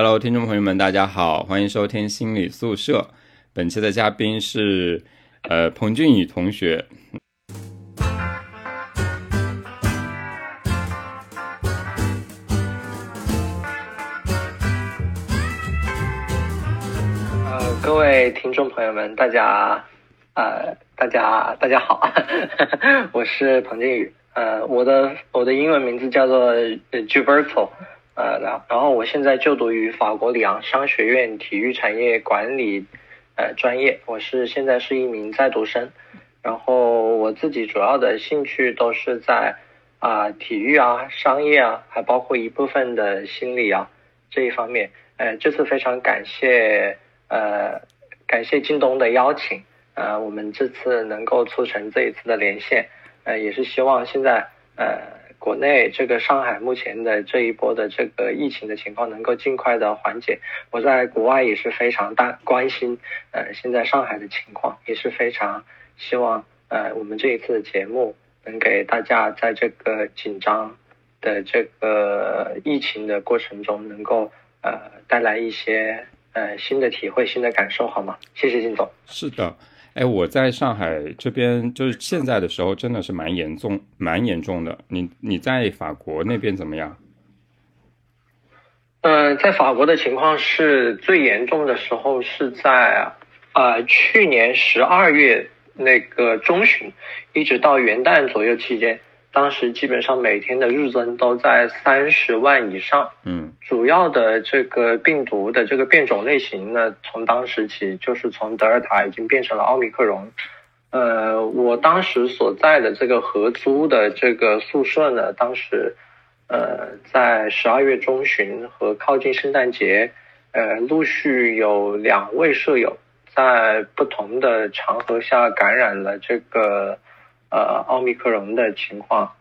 Hello，听众朋友们，大家好，欢迎收听心理宿舍。本期的嘉宾是呃彭俊宇同学。呃，各位听众朋友们，大家呃，大家大家好，我是彭俊宇。呃，我的我的英文名字叫做 Gilberto。呃，然然后我现在就读于法国里昂商学院体育产业管理呃专业，我是现在是一名在读生，然后我自己主要的兴趣都是在啊体育啊、商业啊，还包括一部分的心理啊这一方面。呃，这次非常感谢呃感谢京东的邀请，呃，我们这次能够促成这一次的连线，呃，也是希望现在呃。国内这个上海目前的这一波的这个疫情的情况能够尽快的缓解，我在国外也是非常大关心，呃，现在上海的情况也是非常希望，呃，我们这一次的节目能给大家在这个紧张的这个疫情的过程中能够呃带来一些呃新的体会、新的感受，好吗？谢谢金总。是的。哎，我在上海这边，就是现在的时候，真的是蛮严重、蛮严重的。你你在法国那边怎么样？嗯，在法国的情况是最严重的时候是在啊去年十二月那个中旬，一直到元旦左右期间。当时基本上每天的日增都在三十万以上，嗯，主要的这个病毒的这个变种类型呢，从当时起就是从德尔塔已经变成了奥密克戎。呃，我当时所在的这个合租的这个宿舍呢，当时呃在十二月中旬和靠近圣诞节，呃，陆续有两位舍友在不同的场合下感染了这个。呃，奥密克戎的情况，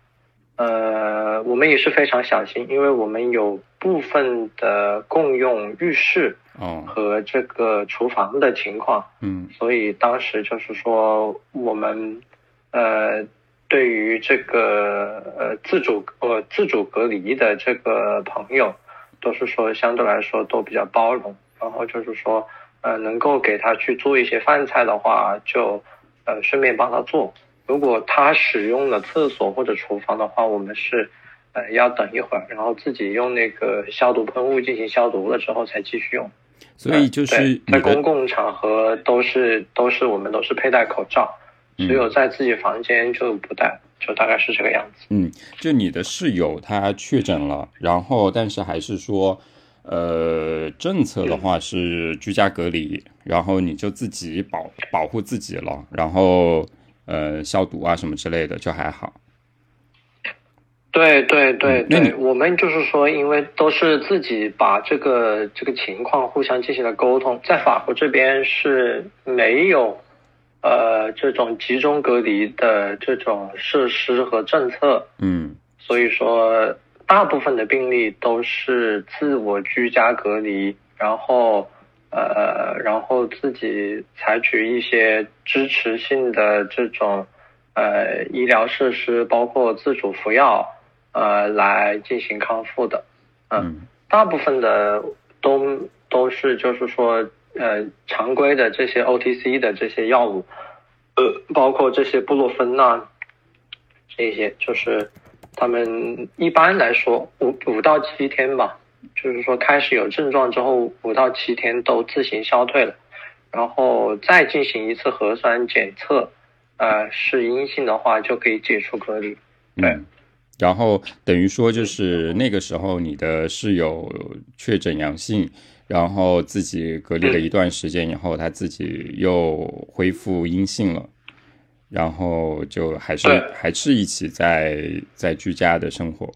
呃，我们也是非常小心，因为我们有部分的共用浴室和这个厨房的情况，嗯，所以当时就是说，我们呃，对于这个呃自主呃自主隔离的这个朋友，都是说相对来说都比较包容，然后就是说，呃，能够给他去做一些饭菜的话，就呃顺便帮他做。如果他使用了厕所或者厨房的话，我们是，呃，要等一会儿，然后自己用那个消毒喷雾进行消毒了之后才继续用。所以就是在公共场合都是都是我们都是佩戴口罩，只有在自己房间就不戴，就大概是这个样子。嗯，就你的室友他确诊了，然后但是还是说，呃，政策的话是居家隔离，然后你就自己保保护自己了，然后。呃，消毒啊什么之类的就还好。对对对对，我们就是说，因为都是自己把这个这个情况互相进行了沟通，在法国这边是没有呃这种集中隔离的这种设施和政策，嗯，所以说大部分的病例都是自我居家隔离，然后。呃，然后自己采取一些支持性的这种呃医疗设施，包括自主服药，呃，来进行康复的。嗯，大部分的都都是就是说呃常规的这些 OTC 的这些药物，呃，包括这些布洛芬呐，这些就是他们一般来说五五到七天吧。就是说，开始有症状之后，五到七天都自行消退了，然后再进行一次核酸检测，呃，是阴性的话就可以解除隔离。对，然后等于说就是那个时候你的室友确诊阳性，然后自己隔离了一段时间以后，他自己又恢复阴性了，然后就还是还是一起在在居家的生活。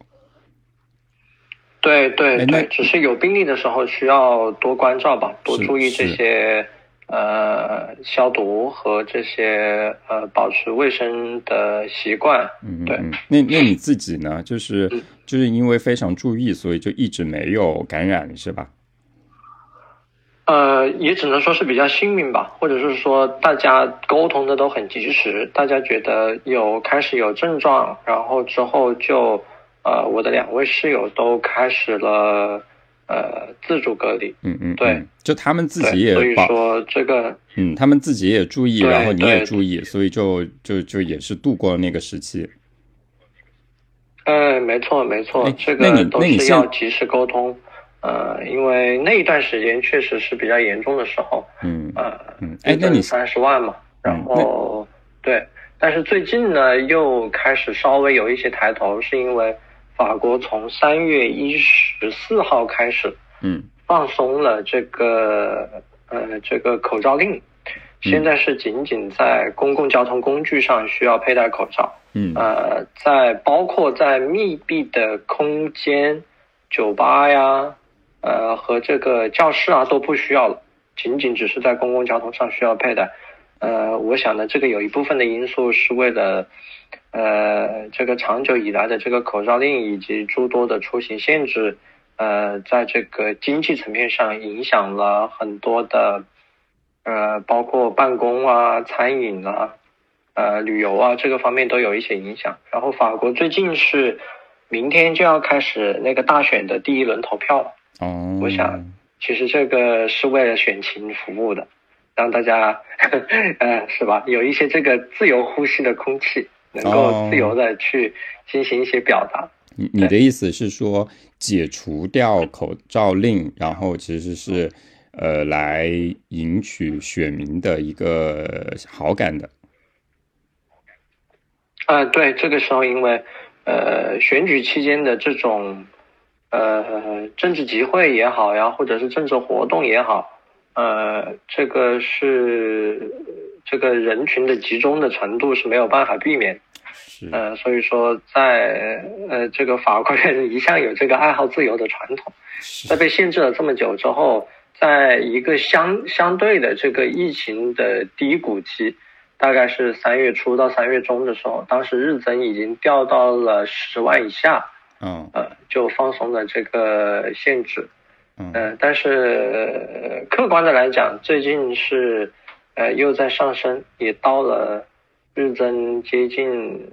对对对，只是有病例的时候需要多关照吧，多注意这些呃消毒和这些呃保持卫生的习惯。嗯，对。那那你自己呢？就是就是因为非常注意，所以就一直没有感染，是吧？呃，也只能说是比较幸运吧，或者是说大家沟通的都很及时，大家觉得有开始有症状，然后之后就。呃，我的两位室友都开始了，呃自主隔离。嗯嗯，对嗯，就他们自，己也所以，说这个嗯，他们自己也注意，然后你也注意，所以就就就也是度过了那个时期。哎，没错没错哎，这那个都是要及时沟通。呃，因为那一段时间确实是比较严重的时候，嗯呃，嗯，哎，那你三十万嘛，然嗯后、对，但是最近呢又开始稍微有一些抬头，是因为法国从三月一十四号开始嗯。放松了这个呃这个口罩令，现在是仅仅在公共交通工具上需要佩戴口罩，嗯。呃，在包括在密闭的空间、酒吧呀，呃和这个教室啊都不需要了，仅仅只是在公共交通上需要佩戴。呃，我想呢，这个有一部分的因素是为了，呃，这个长久以来的这个口罩令以及诸多的出行限制，呃，在这个经济层面上影响了很多的，呃，包括办公啊、餐饮啊、呃旅游啊这个方面都有一些影响。然后法国最近是明天就要开始那个大选的第一轮投票了。哦，我想其实这个是为了选情服务的，让大家，呃，是吧？有一些这个自由呼吸的空气，能够自由的去进行一些表达。你你的意思是说解除掉口罩令，然后其实是呃来赢取选民的一个好感的。啊、对，这个时候因为呃选举期间的这种呃政治集会也好呀，或者是政治活动也好，呃，这个是这个人群的集中的程度是没有办法避免呃，所以说在呃这个法国人一向有这个爱好自由的传统，在，被限制了这么久之后，在一个相相对的这个疫情的低谷期，大概是三月初到三月中的时候，当时日增已经掉到了十万以下，嗯。呃，就放松了这个限制。嗯。呃，但是、呃客观的来讲，最近是呃又在上升，也到了日增接近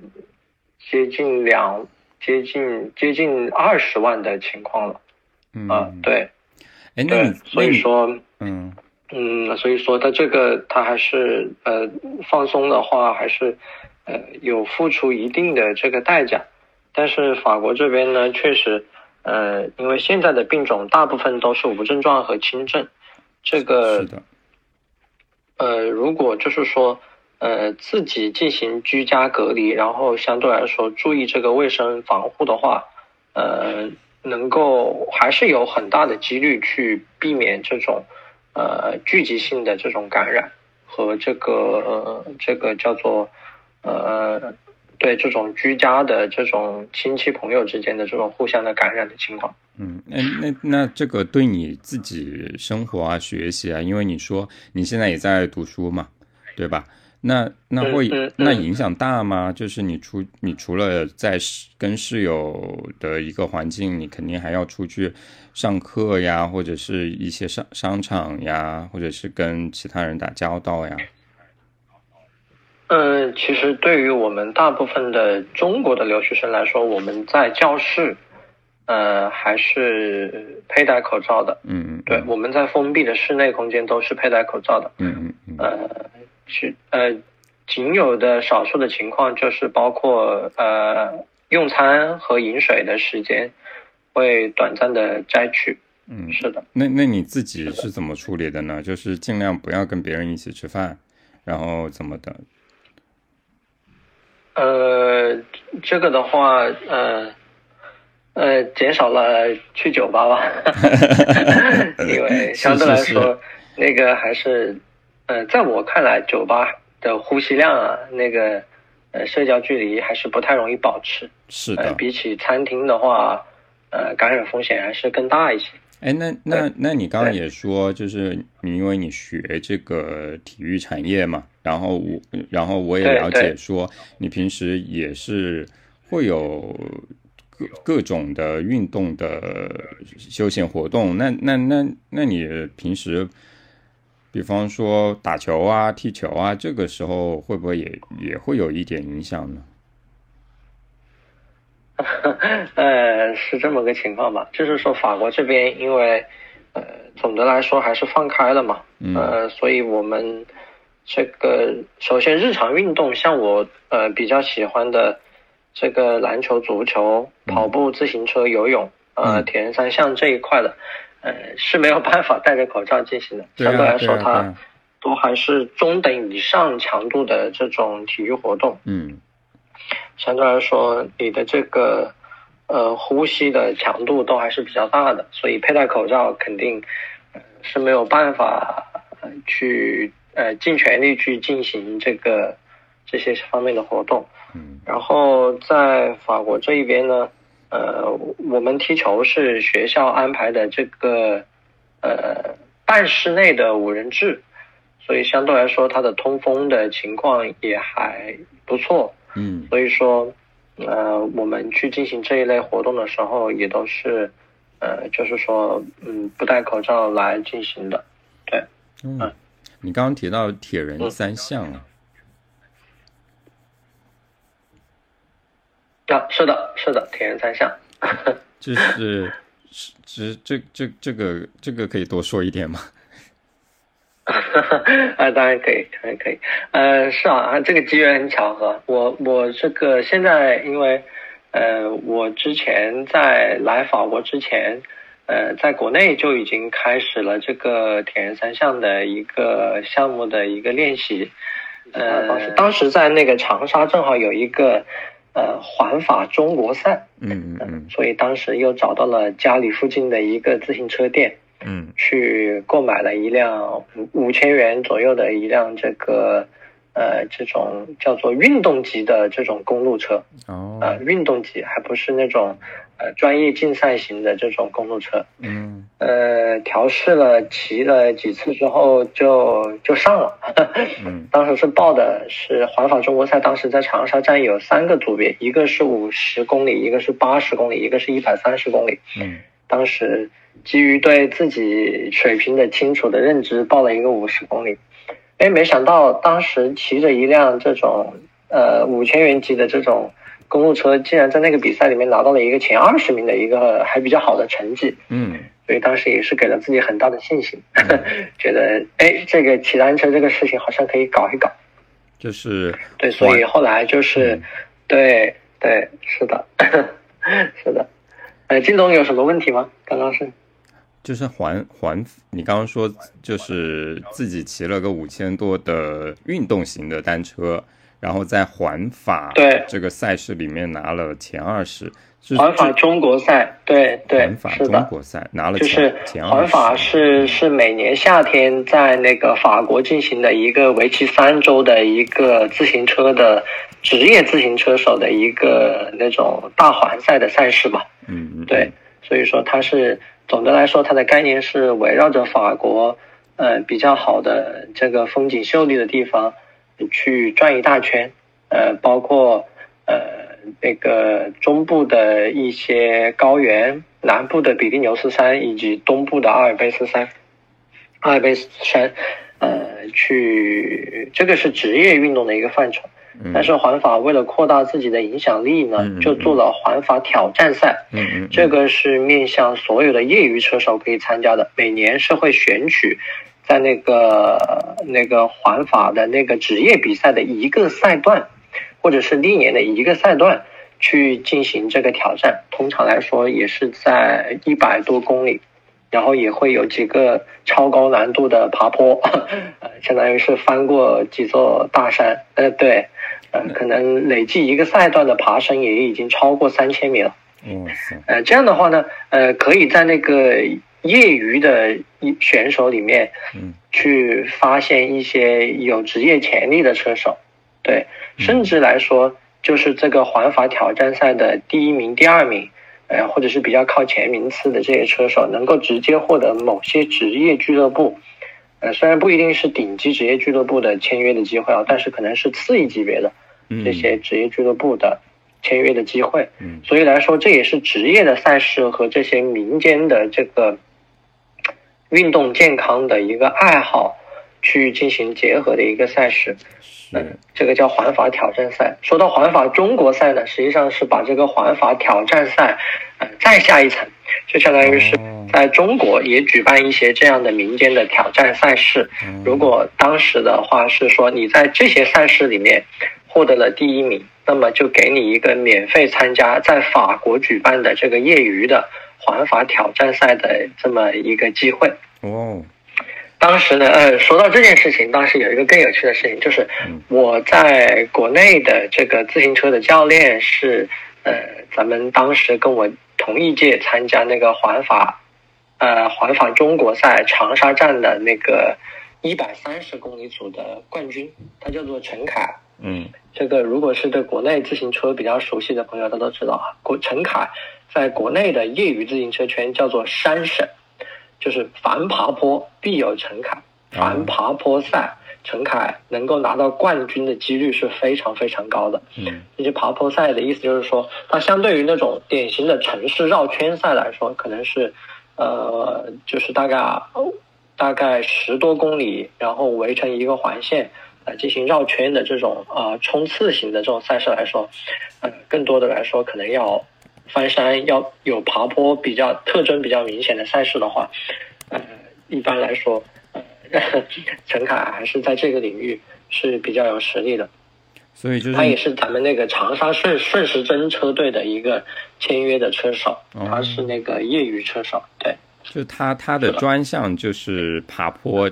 接近两接近接近二十万的情况了嗯啊、对哎，那对，所以说嗯嗯，所以说它这个它还是呃放松的话，还是呃有付出一定的这个代价。但是法国这边呢，确实呃，因为现在的病种大部分都是无症状和轻症，这个是的，呃，如果就是说，呃，自己进行居家隔离，然后相对来说注意这个卫生防护的话，呃，能够还是有很大的几率去避免这种呃聚集性的这种感染和这个、呃、这个叫做呃对这种居家的这种亲戚朋友之间的这种互相的感染的情况。嗯，那那那这个对你自己生活啊、学习啊，因为你说你现在也在读书嘛，对吧？那那会、嗯嗯那嗯影响大吗？就是你除你除了在室跟室友的一个环境，你肯定还要出去上课呀，或者是一些商商场呀，或者是跟其他人打交道呀。嗯，其实对于我们大部分的中国的留学生来说，我们在教室，呃，还是佩戴口罩的。嗯嗯，对，我们在封闭的室内空间都是佩戴口罩的。嗯嗯嗯呃，去呃，仅有的少数的情况就是包括呃用餐和饮水的时间会短暂的摘取。嗯，是的，那那你自己是怎么处理的呢？就是尽量不要跟别人一起吃饭，然后怎么的？呃，这个的话，呃，呃，减少了去酒吧吧，因为相对来说，那个还是，呃，在我看来，酒吧的呼吸量啊，那个，呃，社交距离还是不太容易保持。呃，是的，比起餐厅的话，呃，感染风险还是更大一些。哎，那那那你刚刚也说，就是你因为你学这个体育产业嘛，然后我然后我也了解说，你平时也是会有各各种的运动的休闲活动。那那那那你平时，比方说打球啊、踢球啊，这个时候会不会也也会有一点影响呢？呃，是这么个情况吧，就是说法国这边因为呃总的来说还是放开了嘛，呃，所以我们这个首先日常运动，像我呃比较喜欢的这个篮球、足球、跑步、自行车、游泳，呃，铁人三项这一块的，呃是没有办法戴着口罩进行的，相对来说它都还是中等以上强度的这种体育活动，嗯。相对来说，你的这个呃呼吸的强度都还是比较大的，所以佩戴口罩肯定是没有办法去呃尽全力去进行这个这些方面的活动。嗯。然后在法国这一边呢，呃，我们踢球是学校安排的这个呃半室内的五人制，所以相对来说它的通风的情况也还不错。嗯，所以说，呃，我们去进行这一类活动的时候，也都是，呃，就是说，嗯，不戴口罩来进行的，对。嗯，你刚刚提到铁人三项啊？啊，是的，是的，铁人三项。就是，是这这这个这个可以多说一点吗？啊，当然可以，当然可以。呃，是啊，这个机缘很巧合。我我这个现在因为，呃，我之前在来法国之前，呃，在国内就已经开始了这个铁人三项的一个项目的一个练习。呃，当时在那个长沙正好有一个呃环法中国赛，嗯嗯嗯，所以当时又找到了家里附近的一个自行车店。嗯，去购买了一辆五五千元左右的一辆这个，呃，这种叫做运动级的这种公路车。哦，呃，运动级还不是那种，呃，专业竞赛型的这种公路车。嗯，呃，调试了骑了几次之后就就上了。嗯，当时是报的是环法中国赛，当时在长沙站有三个组别，一个是五十公里，一个是八十公里，一个是一百三十公里。嗯，当时。基于对自己水平的清楚的认知，报了一个五十公里。哎，没想到当时骑着一辆这种呃五千元级的这种公路车，竟然在那个比赛里面拿到了一个前二十名的一个还比较好的成绩。嗯，所以当时也是给了自己很大的信心，觉得哎，这个骑单车这个事情好像可以搞一搞。就是对，所以后来就是对对是的，是的。呃，金总有什么问题吗？刚刚是。就是环环，你刚刚说就是自己骑了个五千多的运动型的单车，然后在环法对这个赛事里面拿了前二十。环法中国赛，对对，环法中国赛拿了就是环法是是每年夏天在那个法国进行的一个为期三周的一个自行车的职业自行车手的一个那种大环赛的赛事吧。嗯嗯，对，所以说它是。总的来说，它的概念是围绕着法国，呃，比较好的这个风景秀丽的地方，去转一大圈，呃，包括呃那个中部的一些高原，南部的比利牛斯山以及东部的阿尔卑斯山，阿尔卑斯山，呃，去这个是职业运动的一个范畴。但是环法为了扩大自己的影响力呢，就做了环法挑战赛。这个是面向所有的业余车手可以参加的。每年是会选取在那个那个环法的那个职业比赛的一个赛段，或者是历年的一个赛段去进行这个挑战。通常来说也是在一百多公里，然后也会有几个超高难度的爬坡，呃，相当于是翻过几座大山。呃，对。呃，可能累计一个赛段的爬升也已经超过三千米了。嗯，呃，这样的话呢，呃，可以在那个业余的选手里面，嗯，去发现一些有职业潜力的车手。对，甚至来说，就是这个环法挑战赛的第一名、第二名，呃，或者是比较靠前名次的这些车手，能够直接获得某些职业俱乐部。呃，虽然不一定是顶级职业俱乐部的签约的机会啊，但是可能是次一级别的这些职业俱乐部的签约的机会。嗯，所以来说，这也是职业的赛事和这些民间的这个运动健康的一个爱好去进行结合的一个赛事。嗯，这个叫环法挑战赛。说到环法中国赛呢，实际上是把这个环法挑战赛，呃，再下一层，就相当于是在中国也举办一些这样的民间的挑战赛事。如果当时的话是说你在这些赛事里面获得了第一名，那么就给你一个免费参加在法国举办的这个业余的环法挑战赛的这么一个机会。哦。当时呢，呃，说到这件事情，当时有一个更有趣的事情，就是我在国内的这个自行车的教练是，呃，咱们当时跟我同一届参加那个环法，呃，环法中国赛长沙站的那个一百三十公里组的冠军，他叫做陈凯。嗯，这个如果是对国内自行车比较熟悉的朋友，他都知道啊，国陈凯在国内的业余自行车圈叫做山神。就是凡爬坡必有陈凯，凡爬坡赛，陈凯能够拿到冠军的几率是非常非常高的。嗯，这些爬坡赛的意思就是说，它相对于那种典型的城市绕圈赛来说，可能是，呃，就是大概大概十多公里，然后围成一个环线来进行绕圈的这种啊冲刺型的这种赛事来说，呃，更多的来说可能要。翻山要有爬坡比较特征比较明显的赛事的话，呃，一般来说，呃，陈凯还是在这个领域是比较有实力的。所以就是他也是咱们那个长沙顺顺时针车队的一个签约的车手，他是那个业余车手。对，就他他的专项就是爬坡。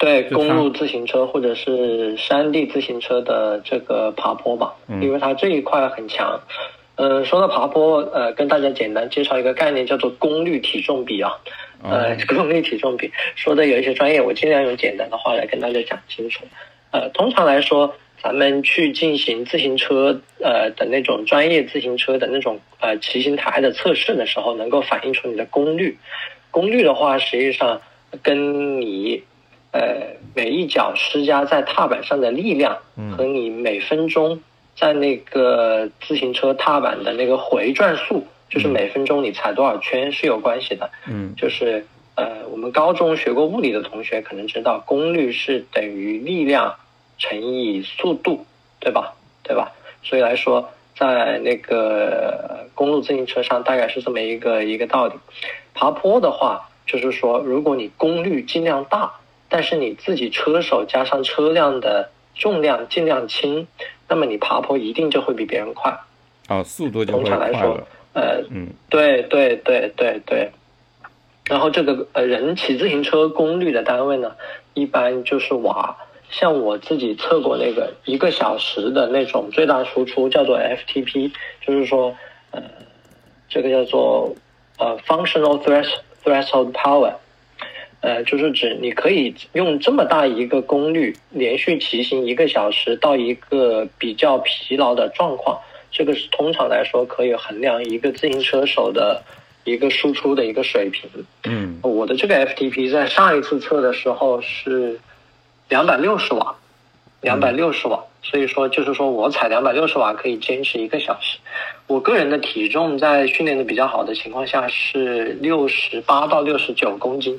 对公路自行车或者是山地自行车的这个爬坡吧，因为它这一块很强。呃，说到爬坡，呃，跟大家简单介绍一个概念，叫做功率体重比啊。呃，功率体重比说的有一些专业，我尽量用简单的话来跟大家讲清楚。呃，通常来说，咱们去进行自行车呃的那种专业自行车的那种呃骑行台的测试的时候，能够反映出你的功率。功率的话，实际上跟你呃，每一脚施加在踏板上的力量，和你每分钟在那个自行车踏板的那个回转速，就是每分钟你踩多少圈是有关系的。嗯，就是呃，我们高中学过物理的同学可能知道，功率是等于力量乘以速度，对吧？对吧？所以来说，在那个公路自行车上，大概是这么一个一个道理。爬坡的话，就是说，如果你功率尽量大。但是你自己车手加上车辆的重量尽量轻，那么你爬坡一定就会比别人快。哦，速度就会快了。呃，嗯，对对对对对。然后这个呃人骑自行车功率的单位呢，一般就是瓦。像我自己测过那个一个小时的那种最大输出叫做 FTP，就是说呃这个叫做呃 functional thresh threshold power。呃，就是指你可以用这么大一个功率连续骑行一个小时到一个比较疲劳的状况，这个是通常来说可以衡量一个自行车手的一个输出的一个水平。嗯，我的这个 FTP 在上一次测的时候是两百六十瓦，两百六十瓦，所以说就是说我踩两百六十瓦可以坚持一个小时。我个人的体重在训练的比较好的情况下是六十八到六十九公斤。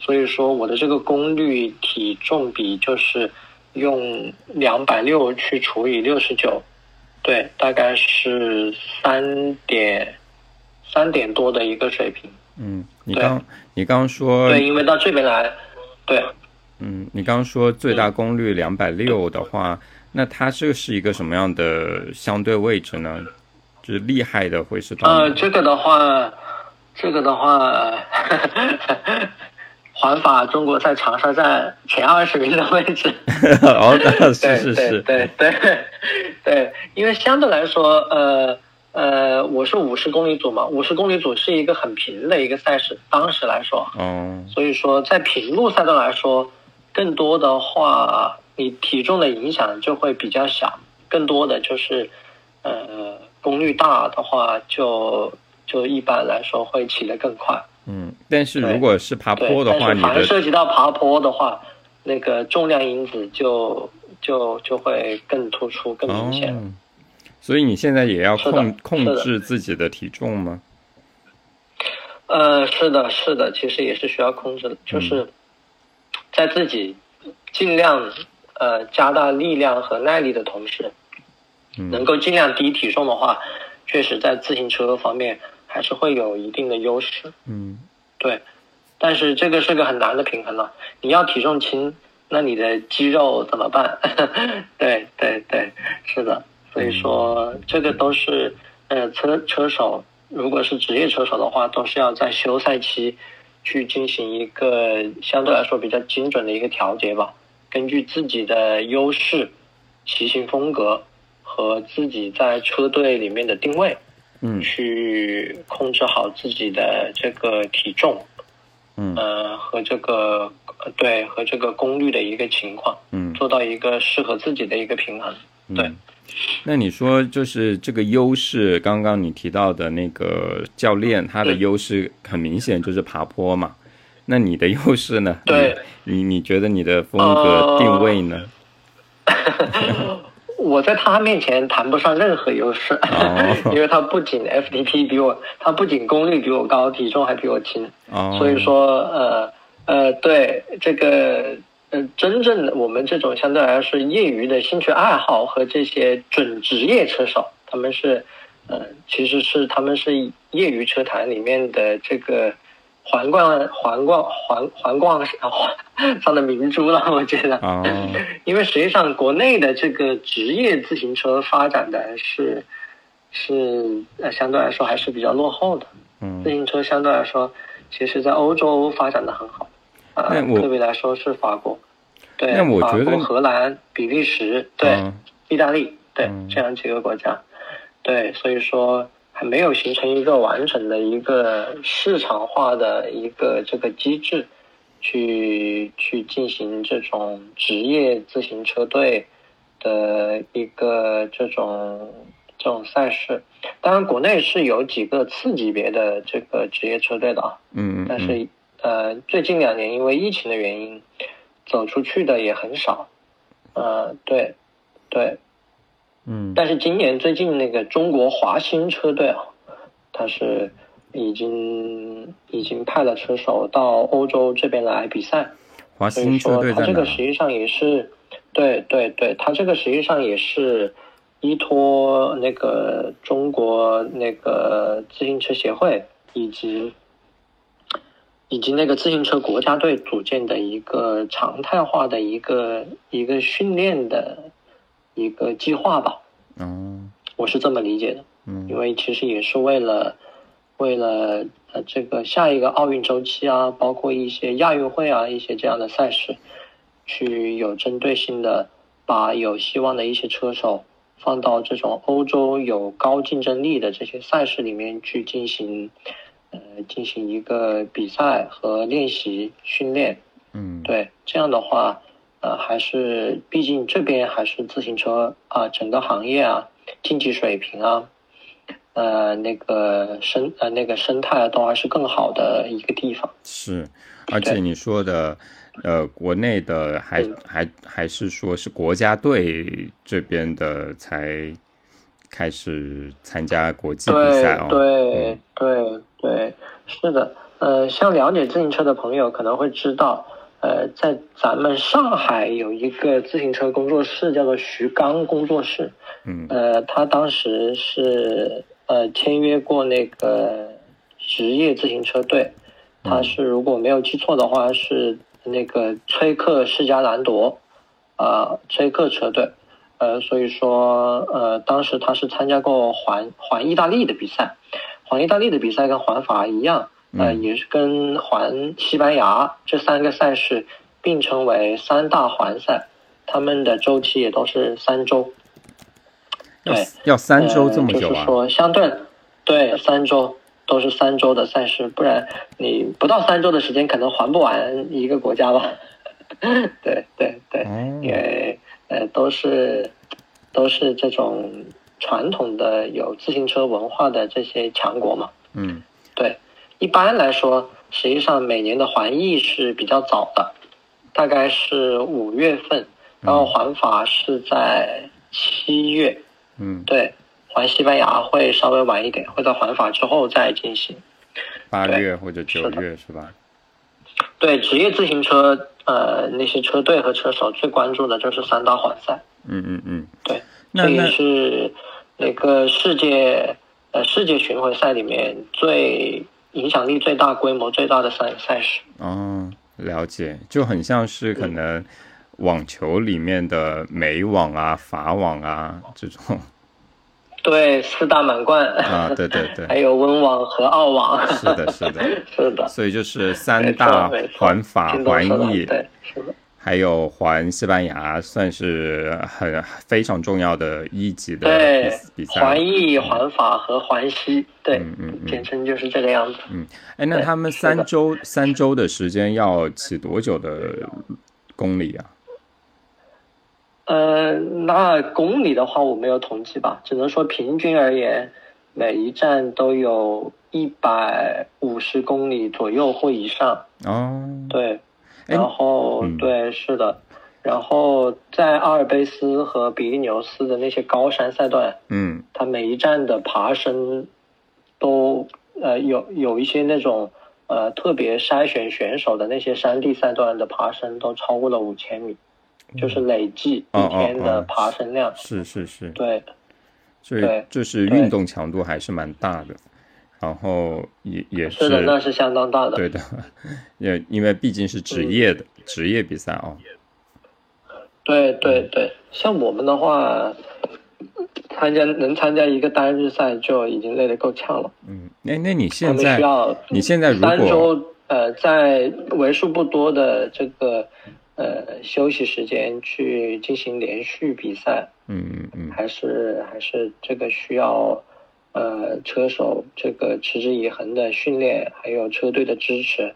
所以说我的这个功率体重比就是用两百六去除以六十九，对，大概是三点三点多的一个水平。嗯，你刚你刚说对，因为到这边来，对，嗯，你刚说最大功率两百六的话，那它这是一个什么样的相对位置呢？就是厉害的会是？呃，这个的话，这个的话。环法中国在长沙站前二十名的位置，哦，是是是，对对对对，因为相对来说，呃呃，我是五十公里组嘛，五十公里组是一个很平的一个赛事，当时来说，嗯，所以说在平路赛道来说，更多的话，你体重的影响就会比较小，更多的就是，呃，功率大的话，就就一般来说会骑得更快。嗯，但是如果是爬坡的话，你的涉及到爬坡的话，那个重量因子就就就会更突出、更明显。所以你现在也要控控制自己的体重吗？呃，是的，是的，其实也是需要控制的，就是在自己尽量呃加大力量和耐力的同时，能够尽量低体重的话，确实在自行车方面还是会有一定的优势。嗯，对，但是这个是个很难的平衡了。你要体重轻，那你的肌肉怎么办？对对对，是的，所以说这个都是呃车车手。如果是职业车手的话，都是要在休赛期去进行一个相对来说比较精准的一个调节吧。根据自己的优势、骑行风格和自己在车队里面的定位，嗯，去控制好自己的这个体重，嗯，呃，和这个对和这个功率的一个情况，嗯，做到一个适合自己的一个平衡，对。那你说，就是这个优势，刚刚你提到的那个教练，他的优势很明显就是爬坡嘛。那你的优势呢？对，你你觉得你的风格定位呢？我在他面前谈不上任何优势，因为他不仅 FTP 比我，他不仅功率比我高，体重还比我轻。所以说，呃呃，对这个。呃，真正的我们这种相对来说是业余的兴趣爱好和这些准职业车手，他们是，呃，其实是他们是业余车坛里面的这个环冠环冠环环冠上的明珠了，我觉得。啊。因为实际上国内的这个职业自行车发展的是是呃相对来说还是比较落后的。嗯。自行车相对来说，其实在欧洲发展的很好。啊，特别来说是法国，对，法国、荷兰、比利时，对，意大利，对，这样几个国家，对，所以说还没有形成一个完整的一个市场化的一个这个机制，去去进行这种职业自行车队的一个这种这种赛事。当然，国内是有几个次级别的这个职业车队的啊，嗯，但是。呃，最近两年因为疫情的原因，走出去的也很少。呃，对，对，嗯。但是今年最近那个中国华新车队啊，它是已经已经派了车手到欧洲这边来比赛。华新车队他这个实际上也是，对对对，它这个实际上也是依托那个中国那个自行车协会以及。以及那个自行车国家队组建的一个常态化的一个一个训练的一个计划吧。嗯，我是这么理解的。嗯，因为其实也是为了为了呃这个下一个奥运周期啊，包括一些亚运会啊一些这样的赛事，去有针对性的把有希望的一些车手放到这种欧洲有高竞争力的这些赛事里面去进行。呃，进行一个比赛和练习训练，嗯，对，这样的话，呃，还是毕竟这边还是自行车啊，整个行业啊，竞技水平啊，呃，那个生呃那个生态都还是更好的一个地方。是，而且你说的，呃，国内的还还还是说是国家队这边的才开始参加国际比赛哦，对对。对，是的，呃，像了解自行车的朋友可能会知道，呃，在咱们上海有一个自行车工作室，叫做徐刚工作室，嗯，呃，他当时是呃签约过那个职业自行车队，他是如果没有记错的话是那个崔克世家兰夺，啊，崔克车队，呃，所以说呃当时他是参加过环环意大利的比赛。环意大利的比赛跟环法一样，呃，也是跟环西班牙这三个赛事并称为三大环赛，他们的周期也都是三周。对，要三周这么久啊？就是说，相对对三周都是三周的赛事，不然你不到三周的时间可能还不完一个国家吧？对对对，因为呃都是都是这种。传统的有自行车文化的这些强国嘛，嗯，对，一般来说，实际上每年的环意是比较早的，大概是五月份，然后环法是在七月，嗯，对，环西班牙会稍微晚一点，会在环法之后再进行，八月或者九月是吧？对职业自行车，呃，那些车队和车手最关注的就是三大环赛，嗯嗯嗯，对，这也是那个世界呃世界巡回赛里面最影响力最大、规模最大的赛赛事。哦，了解，就很像是可能网球里面的美网啊、法网啊这种。对，四大满贯。啊，对对对，还有温网和澳网。是的，是的，是的，所以就是三大环法、环意，对，是的，还有环西班牙，算是很非常重要的一级的对比比赛。环意、环法和环西，对，嗯嗯嗯简称就是这个样子。嗯哎，那他们三周三周的时间要骑多久的公里啊？呃，那公里的话我没有统计吧，只能说平均而言，每一站都有一百五十公里左右或以上。哦，对，哎然后、嗯。对，是的，然后在阿尔卑斯和比利牛斯的那些高山赛段，嗯。它每一站的爬升都呃有有一些那种呃特别筛选选手的那些山地赛段的爬升都超过了五千米，就是累计哦一天的爬升量。是是是，对。所以就是运动强度还是蛮大的，然后也也是的，那是相当大的。对的，也因为毕竟是职业的、职业比赛哦。对对对，像我们的话，参加能参加一个单日赛就已经累得够呛了。嗯，那那你现在需要你现在如三果周呃，在为数不多的这个呃休息时间去进行连续比赛，嗯嗯嗯还是还是这个需要呃车手这个持之以恒的训练，还有车队的支持。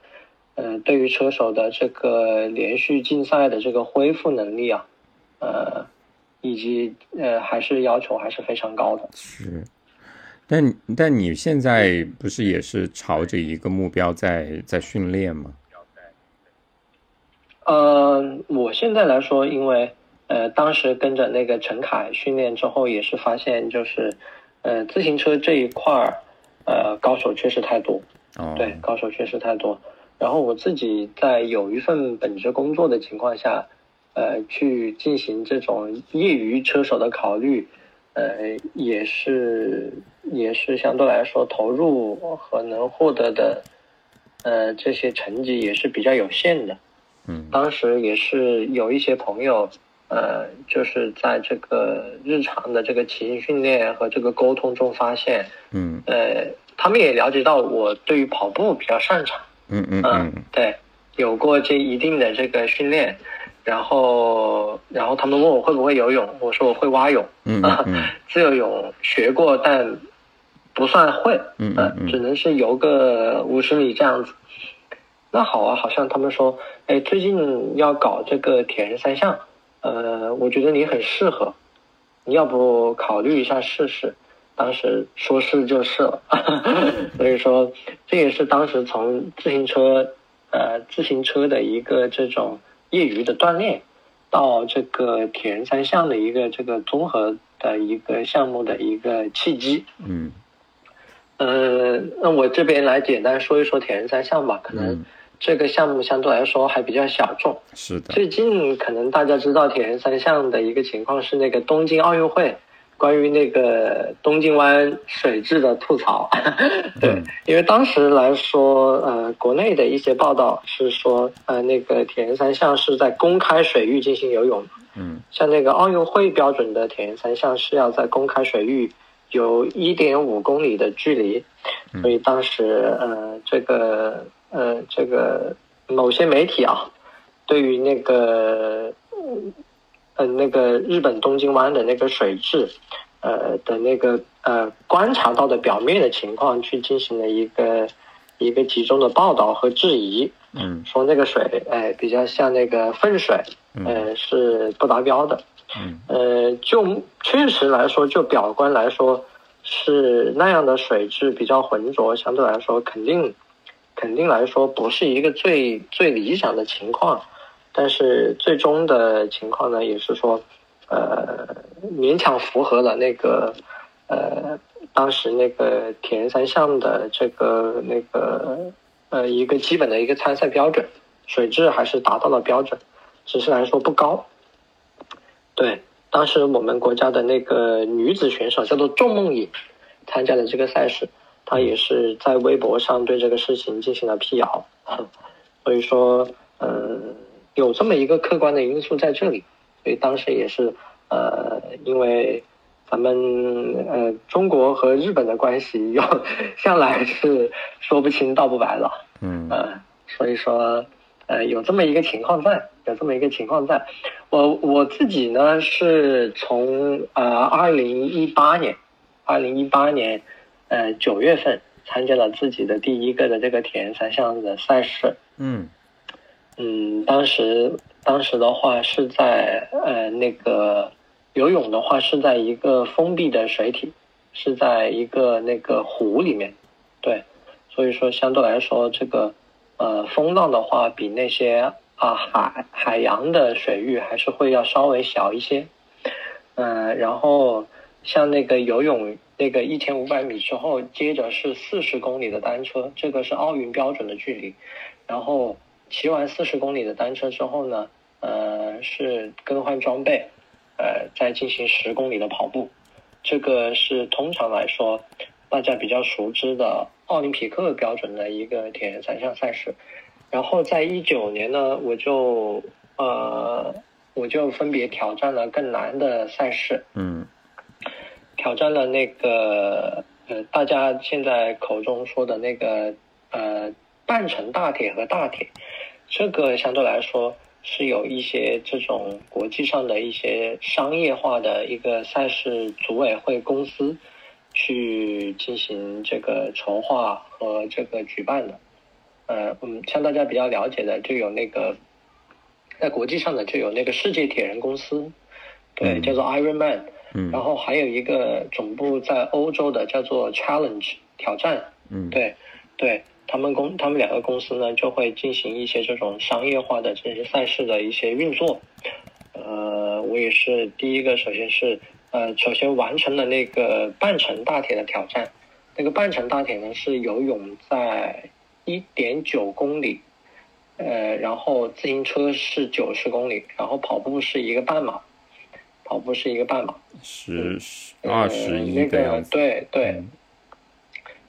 呃，对于车手的这个连续竞赛的这个恢复能力啊，呃，以及呃，还是要求还是非常高的。是，但但你现在不是也是朝着一个目标在在训练吗？呃，我现在来说，因为呃，当时跟着那个陈凯训练之后，也是发现就是，呃，自行车这一块儿，呃，高手确实太多，哦，对，高手确实太多。然后我自己在有一份本职工作的情况下，呃，去进行这种业余车手的考虑，呃，也是也是相对来说投入和能获得的，呃，这些成绩也是比较有限的。嗯当时也是有一些朋友，呃，就是在这个日常的这个骑行训练和这个沟通中发现，嗯呃，他们也了解到我对于跑步比较擅长，嗯嗯嗯，嗯对，有过这一定的这个训练，然后，然后他们问我会不会游泳，我说我会蛙泳，嗯嗯嗯自由泳学过，但不算会，嗯嗯只能是游个五十米这样子。那好啊，好像他们说，哎，最近要搞这个铁人三项，呃，我觉得你很适合，你要不考虑一下试试？当时说是就是了，所以说这也是当时从自行车，呃，自行车的一个这种业余的锻炼，到这个铁人三项的一个这个综合的一个项目的一个契机。嗯呃，那我这边来简单说一说铁人三项吧，可能嗯，这个项目相对来说还比较小众。是的，最近可能大家知道铁人三项的一个情况是那个东京奥运会关于那个东京湾水质的吐槽，对嗯，因为当时来说，呃，国内的一些报道是说，呃，那个铁人三项是在公开水域进行游泳，嗯。像那个奥运会标准的铁人三项是要在公开水域有一点五公里的距离，嗯。所以当时呃这个呃这个某些媒体啊，对于那个呃那个日本东京湾的那个水质，呃的那个呃观察到的表面的情况去进行了一个一个集中的报道和质疑，嗯说那个水哎比较像那个粪水，嗯呃是不达标的。嗯呃，就确实来说，就表观来说，是那样的水质比较浑浊，相对来说肯定肯定来说不是一个最最理想的情况。但是最终的情况呢，也是说，呃，勉强符合了那个呃当时那个铁人三项的这个那个呃一个基本的一个参赛标准，水质还是达到了标准，只是来说不高。对，当时我们国家的那个女子选手叫做仲梦颖，参加的这个赛事，她也是在微博上对这个事情进行了辟谣，所以说，嗯，有这么一个客观的因素在这里，所以当时也是，呃，因为咱们呃中国和日本的关系又向来是说不清道不白了，嗯，呃，所以说。呃，有这么一个情况在，有这么一个情况在，我我自己呢是从呃二零一八年，二零一八年，呃九月份参加了自己的第一个的这个铁人三项的赛事，嗯，嗯，当时当时的话是在呃那个游泳的话是在一个封闭的水体，是在一个那个湖里面，对，所以说相对来说这个。呃，风浪的话，比那些啊海海洋的水域还是会要稍微小一些。嗯，然后像那个游泳那个一千五百米之后，接着是四十公里的单车，这个是奥运标准的距离。然后骑完四十公里的单车之后呢，呃，是更换装备，呃，再进行十公里的跑步。这个是通常来说大家比较熟知的。奥林匹克标准的一个铁人三项赛事，然后在一九年呢，我就呃，我就分别挑战了更难的赛事，嗯，挑战了那个呃，大家现在口中说的那个呃半程大铁和大铁，这个相对来说是有一些这种国际上的一些商业化的一个赛事组委会公司。去进行这个筹划和这个举办的，呃，嗯，像大家比较了解的，就有那个在国际上的就有那个世界铁人公司，对，叫做 Iron Man，嗯，然后还有一个总部在欧洲的叫做 Challenge 挑战，嗯，对，对他们公他们两个公司呢就会进行一些这种商业化的这些赛事的一些运作，呃，我也是第一个，首先是。呃，首先完成了那个半程大铁的挑战，那个半程大铁呢是游泳在一点九公里，呃，然后自行车是九十公里，然后跑步是一个半马，跑步是一个半马，十二十一个样子，对对，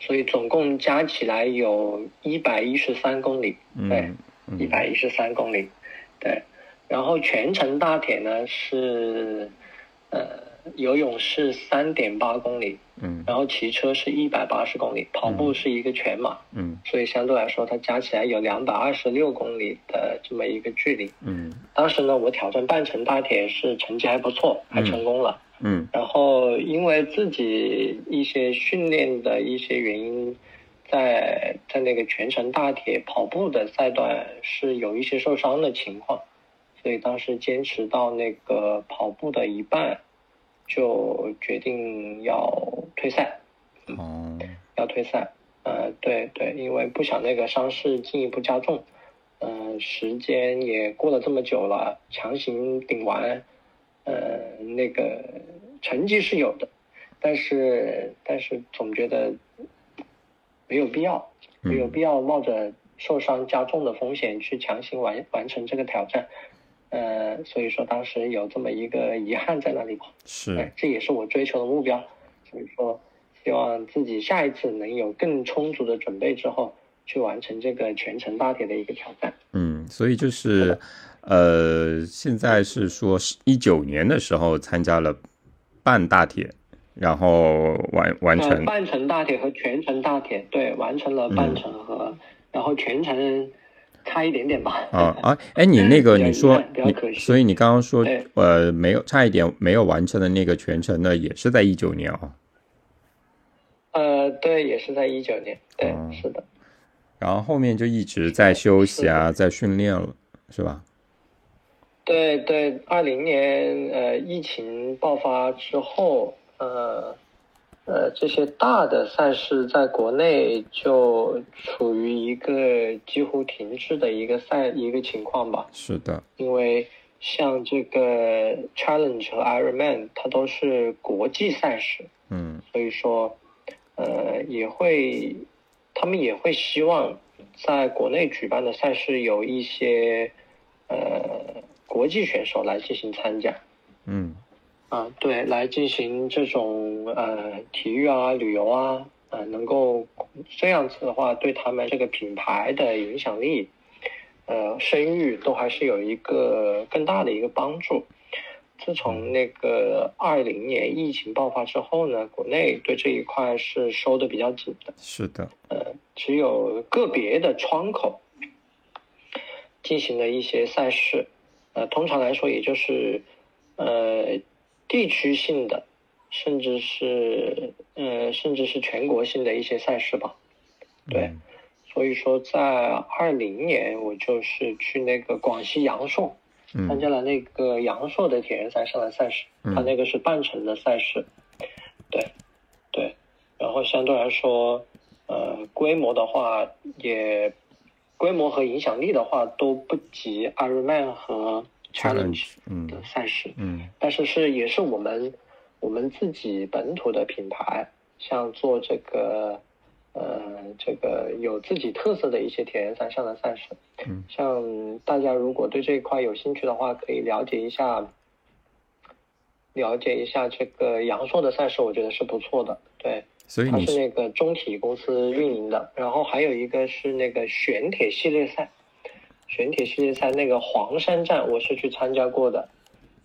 所以总共加起来有一百一十三公里，对，一百一十三公里，对，然后全程大铁呢是，呃。游泳是三点八公里，嗯，然后骑车是一百八十公里，跑步是一个全马，嗯，所以相对来说，它加起来有两百二十六公里的这么一个距离，嗯，当时呢，我挑战半程大铁是成绩还不错，还成功了，嗯，然后因为自己一些训练的一些原因，在在那个全程大铁跑步的赛段是有一些受伤的情况，所以当时坚持到那个跑步的一半。就决定要退赛，哦，要退赛，呃，对对，因为不想那个伤势进一步加重，嗯，时间也过了这么久了，强行顶完，呃，那个成绩是有的，但是但是总觉得没有必要，没有必要冒着受伤加重的风险去强行完完成这个挑战。呃，所以说当时有这么一个遗憾在那里吧，是，这也是我追求的目标。所以说，希望自己下一次能有更充足的准备之后，去完成这个全程大铁的一个挑战。嗯，所以就是，呃，现在是说是一九年的时候参加了半大铁，然后完完成半程大铁和全程大铁，对，完成了半程和然后全程。差一点点吧。啊啊，哎，你那个 你说，你所以你刚刚说，呃，没有差一点没有完成的那个全程呢，也是在一九年啊。呃，对，也是在一九年，对，是的。然后后面就一直在休息啊，在训练了，是吧？对对，二零年呃，疫情爆发之后，呃。呃，这些大的赛事在国内就处于一个几乎停滞的一个赛一个情况吧。是的，因为像这个 Challenge 和 Ironman，它都是国际赛事，嗯，所以说呃，也会，他们也会希望在国内举办的赛事有一些呃国际选手来进行参加。嗯。啊，对，来进行这种呃体育啊、旅游啊，呃，能够这样子的话，对他们这个品牌的影响力、呃声誉都还是有一个更大的一个帮助。自从那个二零年疫情爆发之后呢，国内对这一块是收的比较紧的。是的。呃，只有个别的窗口进行了一些赛事，呃，通常来说也就是呃。地区性的，甚至是呃，甚至是全国性的一些赛事吧，对，所以说在二零年我就是去那个广西阳朔，参加了那个阳朔的铁人三项的赛事，它那个是半程的赛事，对，对，然后相对来说，呃，规模的话也，规模和影响力的话都不及 Ironman 和。Challenge 的赛事，嗯，但是是也是我们我们自己本土的品牌，像做这个呃这个有自己特色的一些铁人三项的赛事，嗯，像大家如果对这一块有兴趣的话，可以了解一下了解一下这个阳朔的赛事，我觉得是不错的，对，所以它是那个中体公司运营的，然后还有一个是那个玄铁系列赛。全体世界赛那个黄山站，我是去参加过的，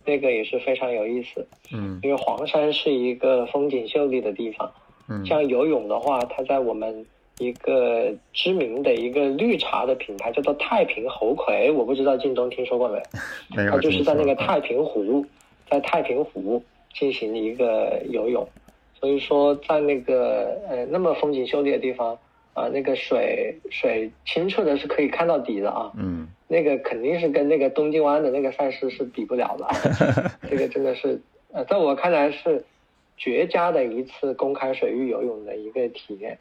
那个也是非常有意思。嗯，因为黄山是一个风景秀丽的地方。嗯，像游泳的话，它在我们一个知名的一个绿茶的品牌叫做太平猴魁，我不知道靳东听说过没？没有。它就是在那个太平湖，在太平湖进行一个游泳，所以说在那个呃那么风景秀丽的地方。啊，那个水水清澈的是可以看到底的啊，嗯，那个肯定是跟那个东京湾的那个赛事是比不了的，这个真的是，呃，在我看来是绝佳的一次公开水域游泳的一个体验。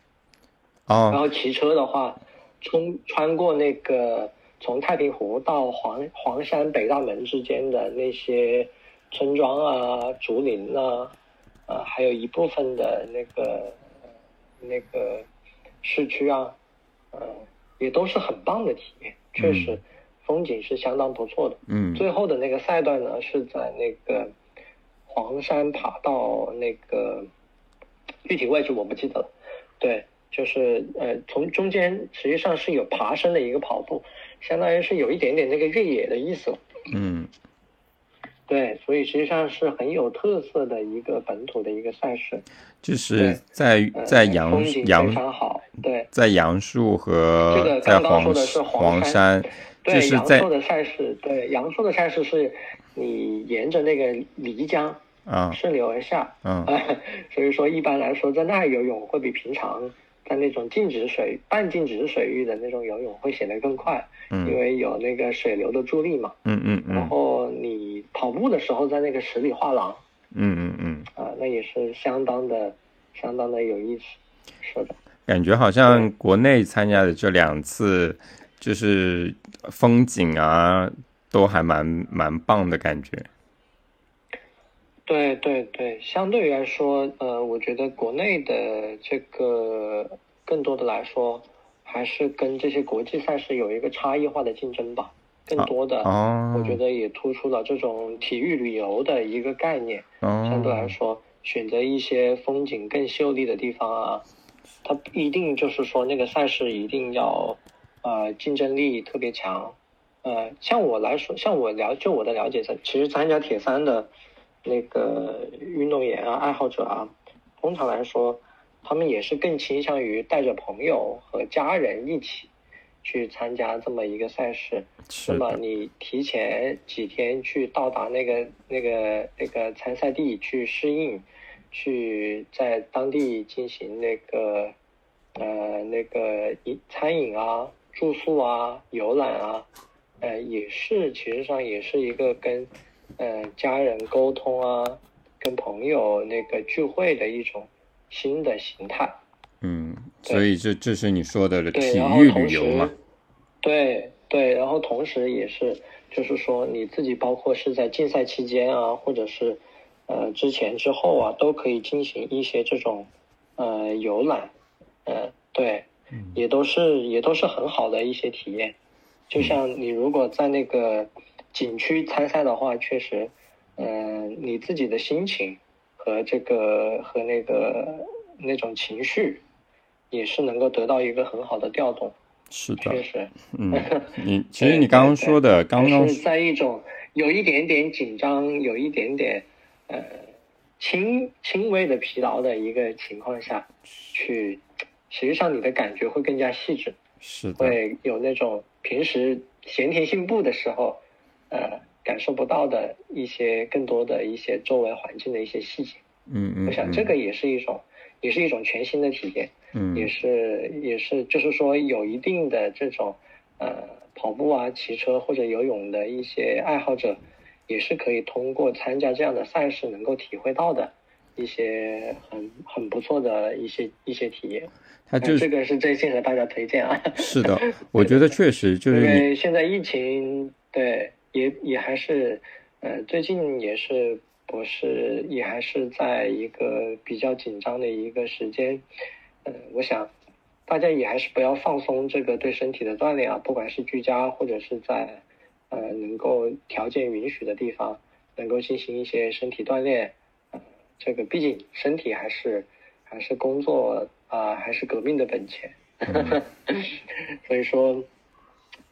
哦，然后骑车的话，冲穿过那个从太平湖到黄黄山北大门之间的那些村庄啊、竹林啊，呃，还有一部分的那个那个。市区啊，嗯，也都是很棒的体验，确实，风景是相当不错的。嗯，最后的那个赛段呢，是在那个黄山爬到那个具体位置我不记得了。对，就是呃，从中间实际上是有爬升的一个跑步，相当于是有一点点那个越野的意思。嗯。对，所以实际上是很有特色的一个本土的一个赛事，就是在在杨杨非常好，对，在杨树和在黄黄山，对杨树的赛事，对杨树的赛事是你沿着那个漓江啊。顺流而下，嗯，所以说一般来说在那游泳会比平常。在那种静止水、半静止水域的那种游泳会显得更快，嗯，因为有那个水流的助力嘛，嗯嗯嗯，然后你跑步的时候在那个十里画廊，嗯嗯嗯，啊，那也是相当的、相当的有意思，是的，感觉好像国内参加的这两次，就是风景啊，都还蛮蛮棒的感觉。对对对，相对于来说，呃，我觉得国内的这个更多的来说，还是跟这些国际赛事有一个差异化的竞争吧。更多的，我觉得也突出了这种体育旅游的一个概念。相对来说，选择一些风景更秀丽的地方啊，它不一定就是说那个赛事一定要，呃，竞争力特别强。呃，像我来说，像我了就我的了解，其实参加铁三的。那个运动员啊，爱好者啊，通常来说，他们也是更倾向于带着朋友和家人一起去参加这么一个赛事。那么你提前几天去到达那个那个那个参赛地去适应，去在当地进行那个呃那个饮餐饮啊、住宿啊、游览啊，呃，也是其实上也是一个跟。呃，家人沟通啊，跟朋友那个聚会的一种新的形态。嗯，所以这这是你说的体育旅游嘛？对对，然后同时也是，就是说你自己包括是在竞赛期间啊，或者是呃之前之后啊，都可以进行一些这种呃游览，呃对，也都是也都是很好的一些体验。就像你如果在那个景区参赛的话，确实，嗯，你自己的心情和这个和那个那种情绪，也是能够得到一个很好的调动。是的，确实，嗯，你其实你刚刚说的，刚刚是在一种有一点点紧张，有一点点呃轻轻微的疲劳的一个情况下去，实际上你的感觉会更加细致，是的，会有那种平时闲庭信步的时候，呃，感受不到的一些更多的一些周围环境的一些细节。嗯嗯，我想这个也是一种，也是一种全新的体验。嗯，也是也是，就是说有一定的这种呃跑步啊、骑车或者游泳的一些爱好者，也是可以通过参加这样的赛事能够体会到的一些很很不错的一些一些体验。他就这个是真心和大家推荐啊。是的，我觉得确实就是因为现在疫情，对，也也还是呃最近也是不是也还是在一个比较紧张的一个时间。嗯，我想大家也还是不要放松这个对身体的锻炼啊，不管是居家或者是在呃能够条件允许的地方，能够进行一些身体锻炼。呃，这个毕竟身体还是还是工作啊，还是革命的本钱。所以说，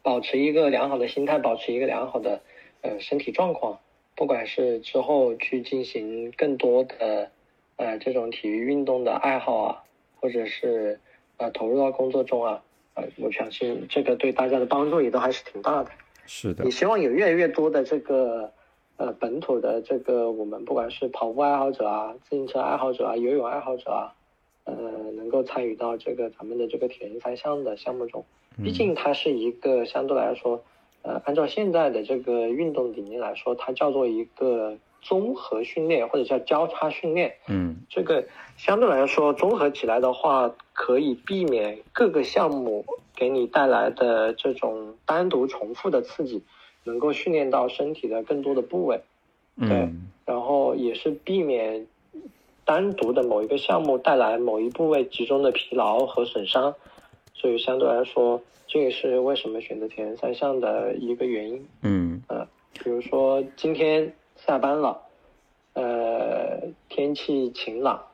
保持一个良好的心态，保持一个良好的呃身体状况，不管是之后去进行更多的呃这种体育运动的爱好啊。或者是呃投入到工作中啊，呃，我相信这个对大家的帮助也都还是挺大的。是的。也希望有越来越多的这个呃本土的这个我们不管是跑步爱好者啊、自行车爱好者啊、游泳爱好者啊，呃，能够参与到这个咱们的这个铁人三项的项目中。毕竟它是一个相对来说，呃，按照现在的这个运动理念来说，它叫做一个。综合训练或者叫交叉训练，嗯，这个相对来说综合起来的话，可以避免各个项目给你带来的这种单独重复的刺激，能够训练到身体的更多的部位，对，然后也是避免单独的某一个项目带来某一部位集中的疲劳和损伤，所以相对来说，这也是为什么选择铁人三项的一个原因，嗯，呃，比如说今天。下班了，呃，天气晴朗，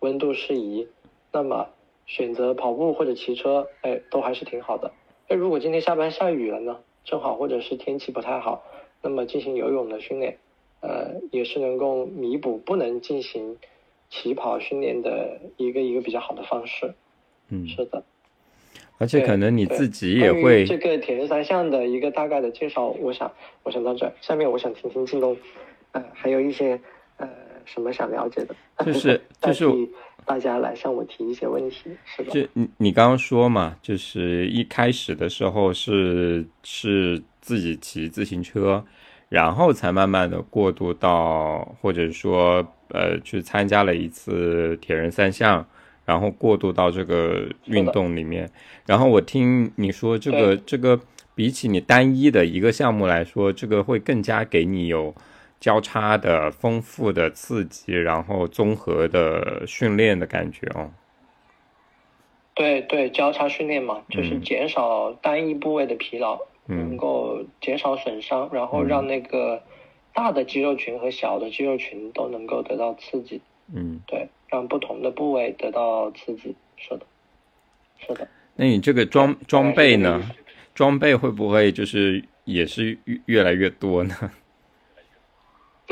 温度适宜，那么选择跑步或者骑车，哎，都还是挺好的。哎，如果今天下班下雨了呢？正好或者是天气不太好，那么进行游泳的训练，呃，也是能够弥补不能进行起跑训练的一个一个比较好的方式。嗯，是的。而且可能你自己也会这个铁人三项的一个大概的介绍，我想我想到这，下面我想听听靳东，呃，还有一些呃什么想了解的，就是 就是大家来向我提一些问题，是吧？就你你刚刚说嘛，就是一开始的时候是是自己骑自行车，然后才慢慢的过渡到或者说呃去参加了一次铁人三项。然后过渡到这个运动里面，然后我听你说这个这个比起你单一的一个项目来说，这个会更加给你有交叉的丰富的刺激，然后综合的训练的感觉哦。对对，交叉训练嘛，就是减少单一部位的疲劳，能够减少损伤，然后让那个大的肌肉群和小的肌肉群都能够得到刺激。嗯，对。让不同的部位得到刺激，是的，是的。那你这个装装备呢？装备会不会就是也是越越来越多呢？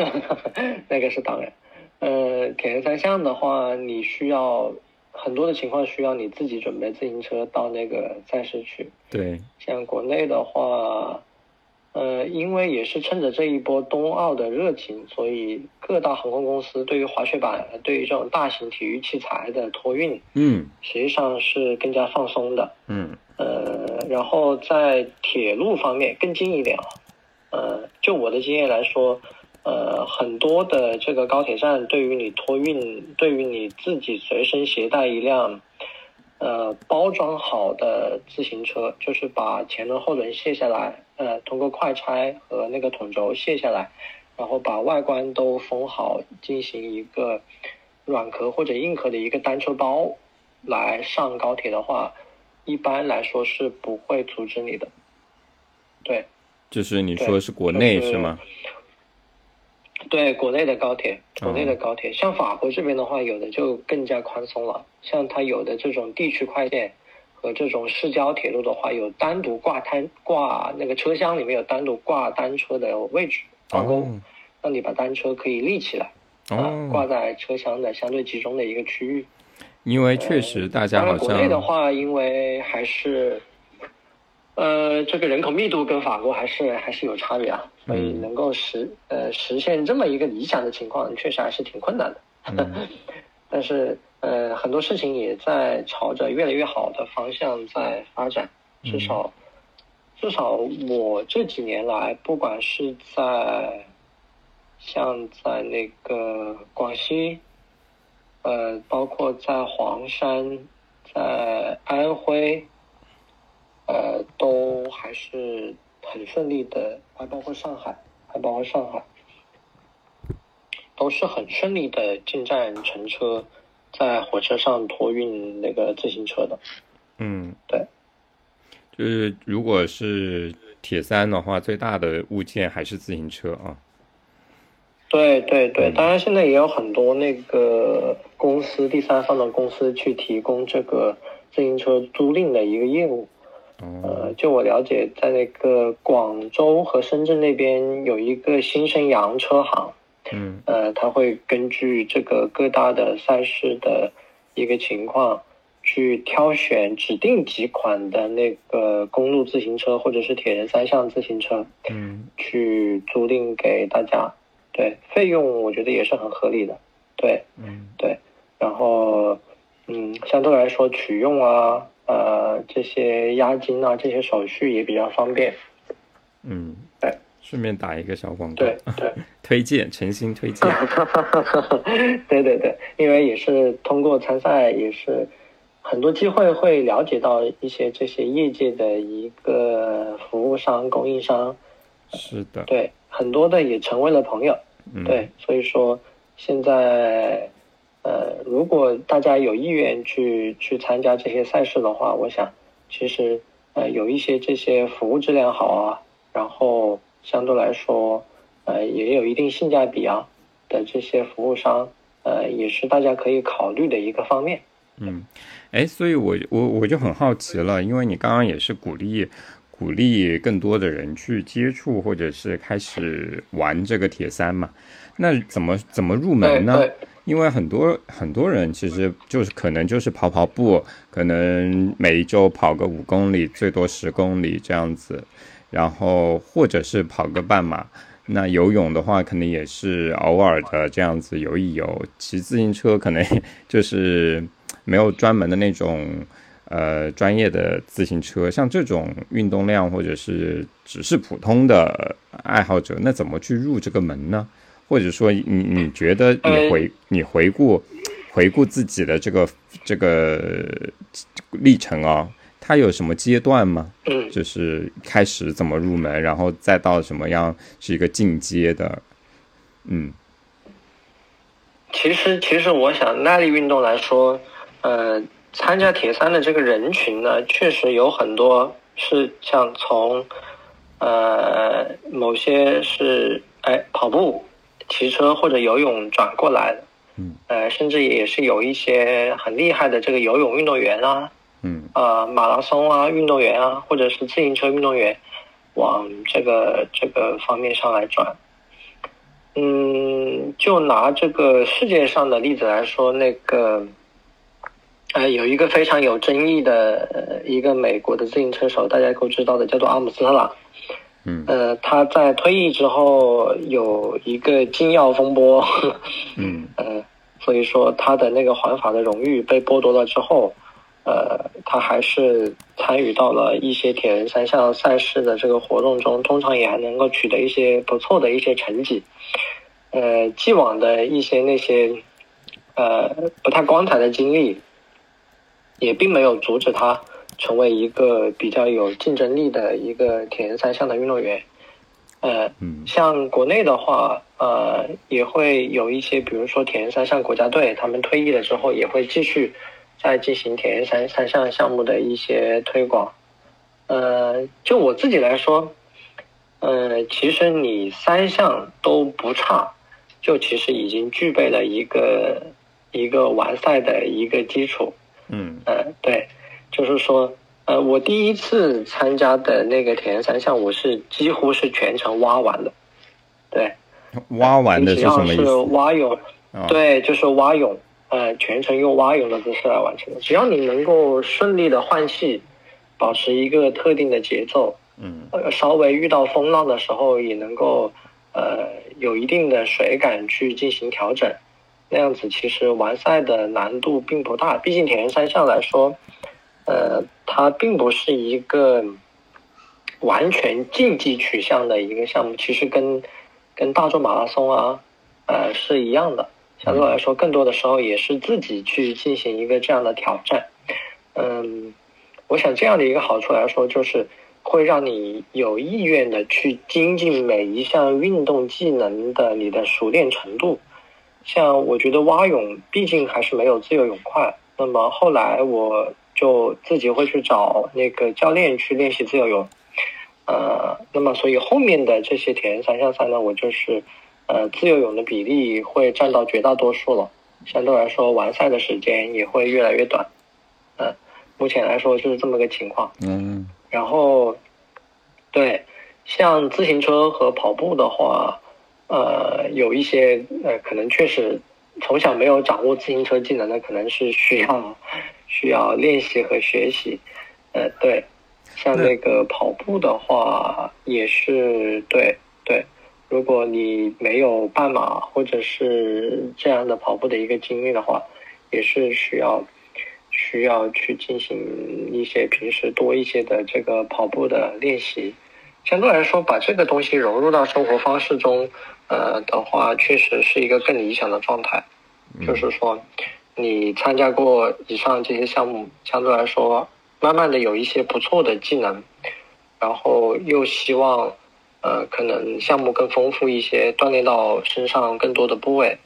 那个是当然。呃，铁人三项的话，你需要很多的情况需要你自己准备自行车到那个赛事去。对。像国内的话。呃，因为也是趁着这一波冬奥的热情，所以各大航空公司对于滑雪板、对于这种大型体育器材的托运，嗯，实际上是更加放松的，嗯，呃，然后在铁路方面更近一点啊，呃，就我的经验来说，呃，很多的这个高铁站对于你托运，对于你自己随身携带一辆。呃，包装好的自行车，就是把前轮后轮卸下来，呃，通过快拆和那个筒轴卸下来，然后把外观都封好，进行一个软壳或者硬壳的一个单车包来上高铁的话，一般来说是不会阻止你的。对，就是你说是国内是吗？对，国内的高铁，国内的高铁，像法国这边的话，有的就更加宽松了。像它有的这种地区快线和这种市郊铁路的话，有单独挂单挂那个车厢里面有单独挂单车的位置，放工，让你把单车可以立起来，啊，挂在车厢的相对集中的一个区域。因为确实大家好像国内的话，因为还是。呃，这个人口密度跟法国还是还是有差别啊，所以能够实呃实现这么一个理想的情况，确实还是挺困难的。但是呃，很多事情也在朝着越来越好的方向在发展。至少至少我这几年来，不管是在像在那个广西，呃，包括在黄山，在安徽。呃，都还是很顺利的，还包括上海，还包括上海，都是很顺利的进站乘车，在火车上托运那个自行车的。嗯，对，就是如果是铁三的话，最大的物件还是自行车啊。对对对，当然现在也有很多那个公司，第三方的公司去提供这个自行车租赁的一个业务。呃，就我了解，在那个广州和深圳那边有一个新生洋车行，嗯，呃，他会根据这个各大的赛事的一个情况，去挑选指定几款的那个公路自行车或者是铁人三项自行车，嗯，去租赁给大家，对，费用我觉得也是很合理的，对，嗯，对，然后，嗯，相对来说取用啊。呃，这些押金啊，这些手续也比较方便。嗯，对，顺便打一个小广告，对 对，推荐，诚心推荐。对对对，因为也是通过参赛，也是很多机会会了解到一些这些业界的一个服务商、供应商。是的。对，很多的也成为了朋友。嗯。对，所以说现在。呃，如果大家有意愿去去参加这些赛事的话，我想其实呃有一些这些服务质量好啊，然后相对来说呃也有一定性价比啊的这些服务商，呃也是大家可以考虑的一个方面。嗯，哎，所以我我我就很好奇了，因为你刚刚也是鼓励鼓励更多的人去接触或者是开始玩这个铁三嘛，那怎么怎么入门呢？因为很多很多人其实就是可能就是跑跑步，可能每一周跑个五公里，最多十公里这样子，然后或者是跑个半马。那游泳的话，可能也是偶尔的这样子游一游。骑自行车可能 就是没有专门的那种呃专业的自行车，像这种运动量或者是只是普通的爱好者，那怎么去入这个门呢？或者说，你你觉得你回你回顾回顾自己的这个这个历程啊，它有什么阶段吗？嗯，就是开始怎么入门，然后再到什么样是一个进阶的，嗯。其实，其实我想耐力运动来说，呃，参加铁三的这个人群呢，确实有很多是像从呃某些是哎跑步。骑车或者游泳转过来的，嗯，呃，甚至也是有一些很厉害的这个游泳运动员啊，嗯，呃，马拉松啊运动员啊，或者是自行车运动员，往这个这个方面上来转。嗯，就拿这个世界上的例子来说，那个，呃，有一个非常有争议的一个美国的自行车手，大家都知道的，叫做阿姆斯特朗。嗯，呃，他在退役之后有一个禁药风波，嗯，呃，所以说他的那个环法的荣誉被剥夺了之后，呃，他还是参与到了一些铁人三项赛事的这个活动中，通常也还能够取得一些不错的一些成绩，呃，既往的一些那些，呃，不太光彩的经历，也并没有阻止他。成为一个比较有竞争力的一个铁人三项的运动员，呃，像国内的话，呃，也会有一些，比如说铁人三项国家队，他们退役了之后，也会继续再进行铁人三三项项目的一些推广。呃，就我自己来说，呃，其实你三项都不差，就其实已经具备了一个一个完赛的一个基础。嗯，呃，对，就是说。呃，我第一次参加的那个铁人三项，我是几乎是全程挖完的，对，挖完的是什么意思？蛙泳，对，就是蛙泳，呃，全程用蛙泳的姿势来完成的。只要你能够顺利的换气，保持一个特定的节奏，嗯，稍微遇到风浪的时候也能够，呃，有一定的水感去进行调整，那样子其实完赛的难度并不大。毕竟铁人三项来说。呃，它并不是一个完全竞技取向的一个项目，其实跟跟大众马拉松啊，呃是一样的。相对来说，更多的时候也是自己去进行一个这样的挑战。嗯，我想这样的一个好处来说，就是会让你有意愿的去精进每一项运动技能的你的熟练程度。像我觉得蛙泳毕竟还是没有自由泳快，那么后来我。就自己会去找那个教练去练习自由泳，呃，那么所以后面的这些铁人三项赛呢，我就是，呃，自由泳的比例会占到绝大多数了，相对来说完赛的时间也会越来越短，嗯，目前来说就是这么个情况，嗯，然后，对，像自行车和跑步的话，呃，有一些呃，可能确实从小没有掌握自行车技能的，可能是需要。需要练习和学习，呃，对，像那个跑步的话，也是对对。如果你没有半马或者是这样的跑步的一个经历的话，也是需要需要去进行一些平时多一些的这个跑步的练习。相对来说，把这个东西融入到生活方式中，呃的话，确实是一个更理想的状态。就是说。你参加过以上这些项目，相对来说，慢慢的有一些不错的技能，然后又希望，呃，可能项目更丰富一些，锻炼到身上更多的部位。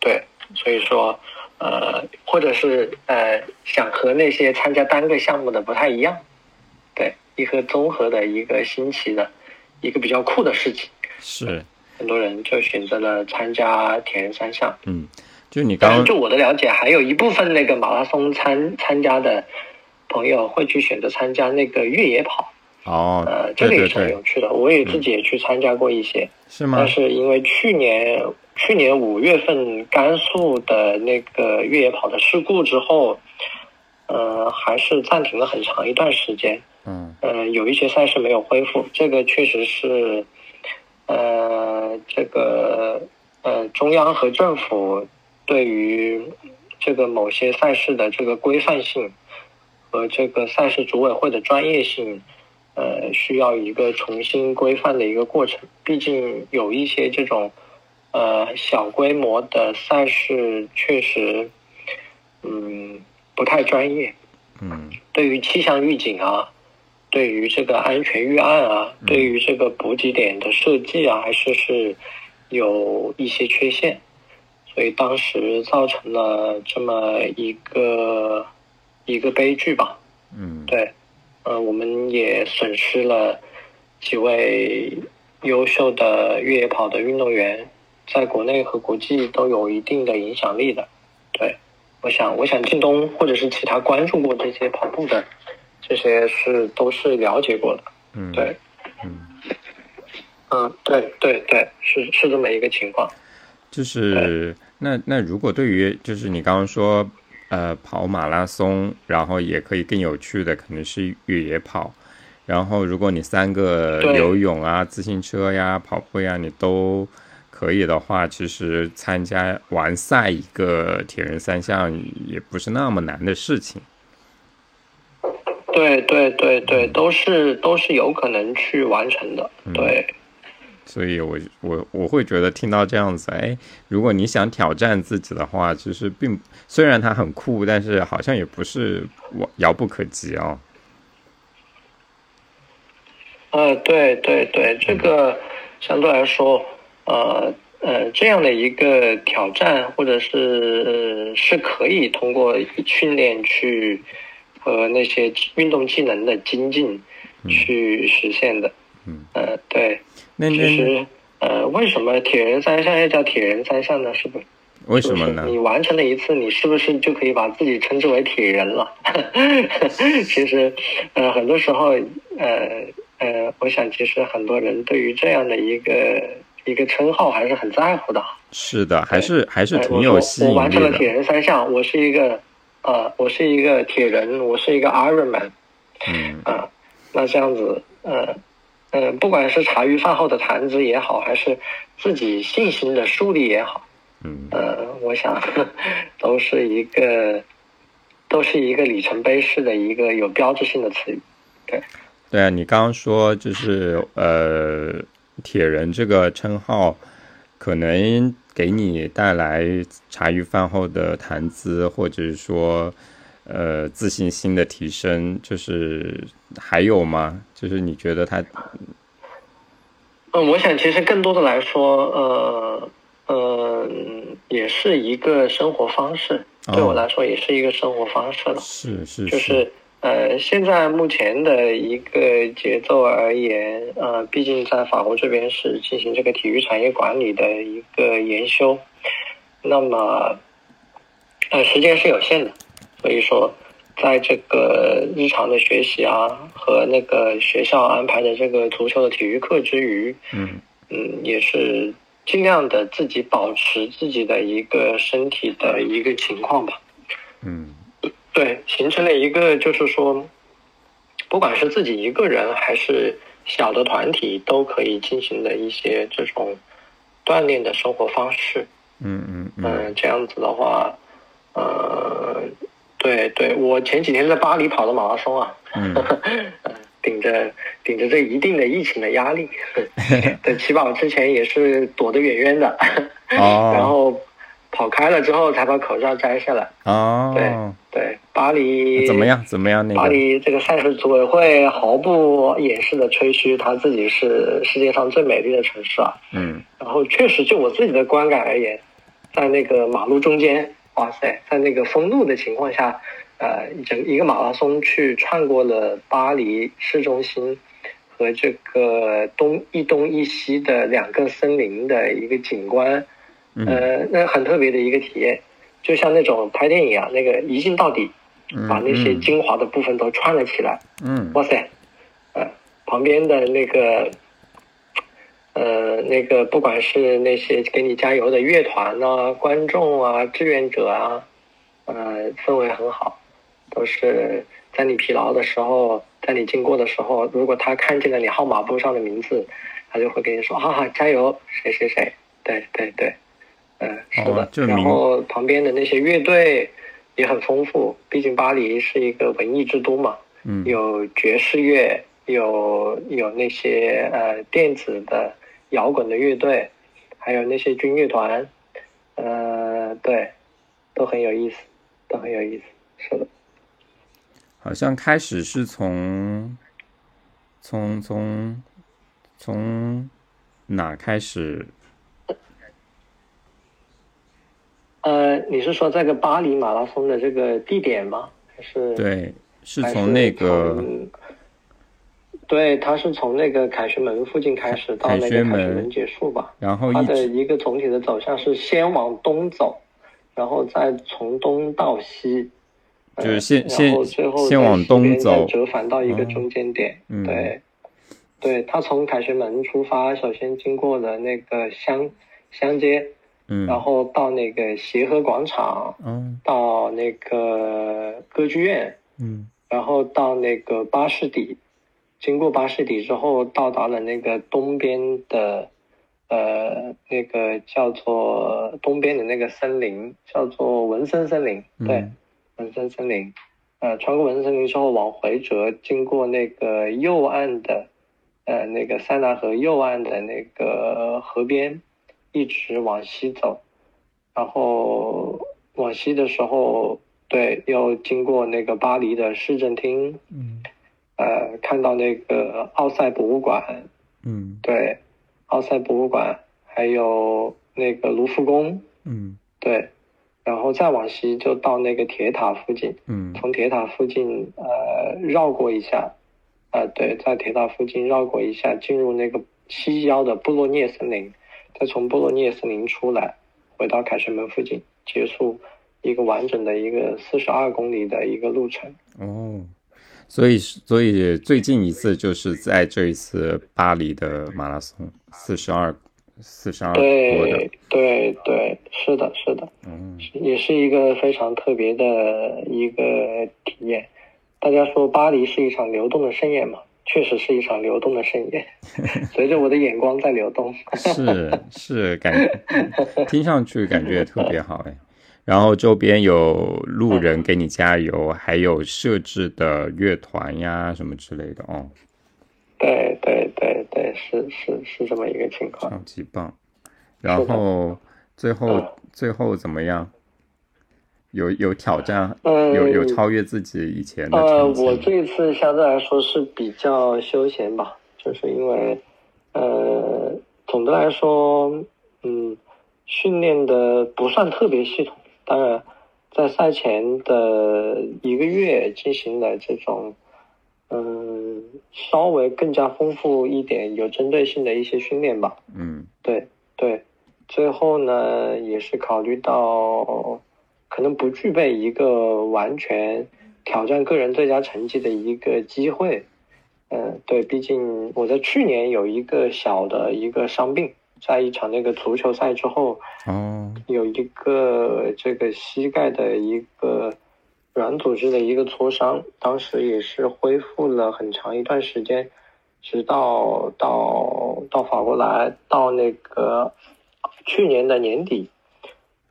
对，所以说，呃，或者是呃，想和那些参加单个项目的不太一样，对，一个综合的一个新奇的，一个比较酷的事情。是，很多人就选择了参加铁人三项。嗯。就你刚刚，就我的了解，还有一部分那个马拉松参参加的朋友会去选择参加那个越野跑。哦，呃，这个也是很有趣的。我也自己也去参加过一些。是吗？但是因为去年去年五月份甘肃的那个越野跑的事故之后，呃，还是暂停了很长一段时间。嗯。呃，有一些赛事没有恢复，这个确实是，呃，这个呃，中央和政府。对于这个某些赛事的这个规范性和这个赛事组委会的专业性，呃，需要一个重新规范的一个过程。毕竟有一些这种呃小规模的赛事，确实嗯不太专业。嗯。对于气象预警啊，对于这个安全预案啊，对于这个补给点的设计啊，还是是有一些缺陷。所以当时造成了这么一个一个悲剧吧。嗯，对，呃，我们也损失了几位优秀的越野跑的运动员，在国内和国际都有一定的影响力的。对，我想，我想靳东或者是其他关注过这些跑步的，这些是都是了解过的。嗯，对，嗯，嗯，对对对，是是这么一个情况。就是。那那如果对于就是你刚刚说，呃，跑马拉松，然后也可以更有趣的，可能是越野跑。然后如果你三个游泳啊、自行车呀、跑步呀，你都可以的话，其实参加完赛一个铁人三项也不是那么难的事情。对对对对，都是都是有可能去完成的。对。所以，我我我会觉得听到这样子，哎，如果你想挑战自己的话，其实并虽然它很酷，但是好像也不是我遥不可及哦。呃，对对对，这个相对来说，呃呃，这样的一个挑战，或者是是可以通过训练去和那些运动技能的精进去实现的。嗯，呃，对。那其实，呃，为什么铁人三项要叫铁人三项呢？是不是？为什么呢？你完成了一次，你是不是就可以把自己称之为铁人了？其实，呃，很多时候，呃呃，我想，其实很多人对于这样的一个一个称号还是很在乎的。是的，还是还是挺有吸引力的。我完成了铁人三项，我是一个，呃，我是一个铁人，我是一个 Ironman。嗯。啊，那这样子，呃。嗯，不管是茶余饭后的谈资也好，还是自己信心的树立也好，嗯，呃，我想 都是一个，都是一个里程碑式的一个有标志性的词语。对，对啊，你刚刚说就是呃，铁人这个称号，可能给你带来茶余饭后的谈资，或者是说。呃，自信心的提升，就是还有吗？就是你觉得他？嗯，我想其实更多的来说，呃，呃，也是一个生活方式。对我来说，也是一个生活方式了。是是。就是呃，现在目前的一个节奏而言，呃，毕竟在法国这边是进行这个体育产业管理的一个研修，那么，呃，时间是有限的。所以说，在这个日常的学习啊，和那个学校安排的这个足球的体育课之余，嗯嗯，也是尽量的自己保持自己的一个身体的一个情况吧。嗯，对，形成了一个就是说，不管是自己一个人还是小的团体，都可以进行的一些这种锻炼的生活方式。嗯嗯嗯，这样子的话，呃。对对，我前几天在巴黎跑的马拉松啊，嗯，顶着顶着这一定的疫情的压力，在起跑之前也是躲得远远的，哦，然后跑开了之后才把口罩摘下来，哦，对对，巴黎怎么样？怎么样？那个巴黎这个赛事组委会毫不掩饰的吹嘘他自己是世界上最美丽的城市啊，嗯，然后确实就我自己的观感而言，在那个马路中间。哇塞，在那个封路的情况下，呃，整一个马拉松去穿过了巴黎市中心和这个东一东一西的两个森林的一个景观，呃，那很特别的一个体验，就像那种拍电影啊，那个一镜到底，把那些精华的部分都串了起来。嗯，哇塞，呃，旁边的那个。呃，那个不管是那些给你加油的乐团啊、观众啊、志愿者啊，呃，氛围很好，都是在你疲劳的时候，在你经过的时候，如果他看见了你号码簿上的名字，他就会跟你说：“哈哈，加油，谁谁谁。”对对对，嗯，是的。然后旁边的那些乐队也很丰富，毕竟巴黎是一个文艺之都嘛，嗯，有爵士乐，有有那些呃电子的。摇滚的乐队，还有那些军乐团，呃，对，都很有意思，都很有意思，是的。好像开始是从，从从从哪开始？呃，你是说这个巴黎马拉松的这个地点吗？还是？对，是从那个。对，它是从那个凯旋门附近开始到那个凯旋门结束吧。然后它的一个总体的走向是先往东走，然后再从东到西，就是先先先往东走，折返到一个中间点。对，对他从凯旋门出发，首先经过了那个香香街，嗯，然后到那个协和广场，嗯，到那个歌剧院，嗯，然后到那个巴士底。经过巴士底之后，到达了那个东边的，呃，那个叫做东边的那个森林，叫做文森森林。对，文森森林。呃，穿过文森森林之后往回折，经过那个右岸的，呃，那个塞纳河右岸的那个河边，一直往西走，然后往西的时候，对，又经过那个巴黎的市政厅。嗯。呃，看到那个奥赛博物馆，嗯。对，奥赛博物馆，还有那个卢浮宫，嗯。对，然后再往西就到那个铁塔附近，嗯。从铁塔附近呃绕过一下，呃对，在铁塔附近绕过一下，进入那个西郊的布洛涅森林，再从布洛涅森林出来，回到凯旋门附近，结束一个完整的一个四十二公里的一个路程。哦，所以所以最近一次就是在这一次巴黎的马拉松，四十二四十二多的对，对对，是的，是的，嗯也是一个非常特别的一个体验。大家说巴黎是一场流动的盛宴嘛？确实是一场流动的盛宴，随着我的眼光在流动。是是感听上去感觉特别好哎。然后周边有路人给你加油，还有设置的乐团呀什么之类的哦，对对对对，是是是这么一个情况。超级棒。然后最后嗯最后怎么样？有有挑战，嗯有有超越自己以前的呃，我这一次相对来说是比较休闲吧，就是因为，呃，总的来说，嗯，训练的不算特别系统。当然，在赛前的一个月进行了这种，嗯，稍微更加丰富一点、有针对性的一些训练吧。嗯对对，最后呢，也是考虑到可能不具备一个完全挑战个人最佳成绩的一个机会。嗯，对，毕竟我在去年有一个小的一个伤病，在一场那个足球赛之后，哦。有一个这个膝盖的一个软组织的一个挫伤，当时也是恢复了很长一段时间，直到到到法国来，到那个去年的年底，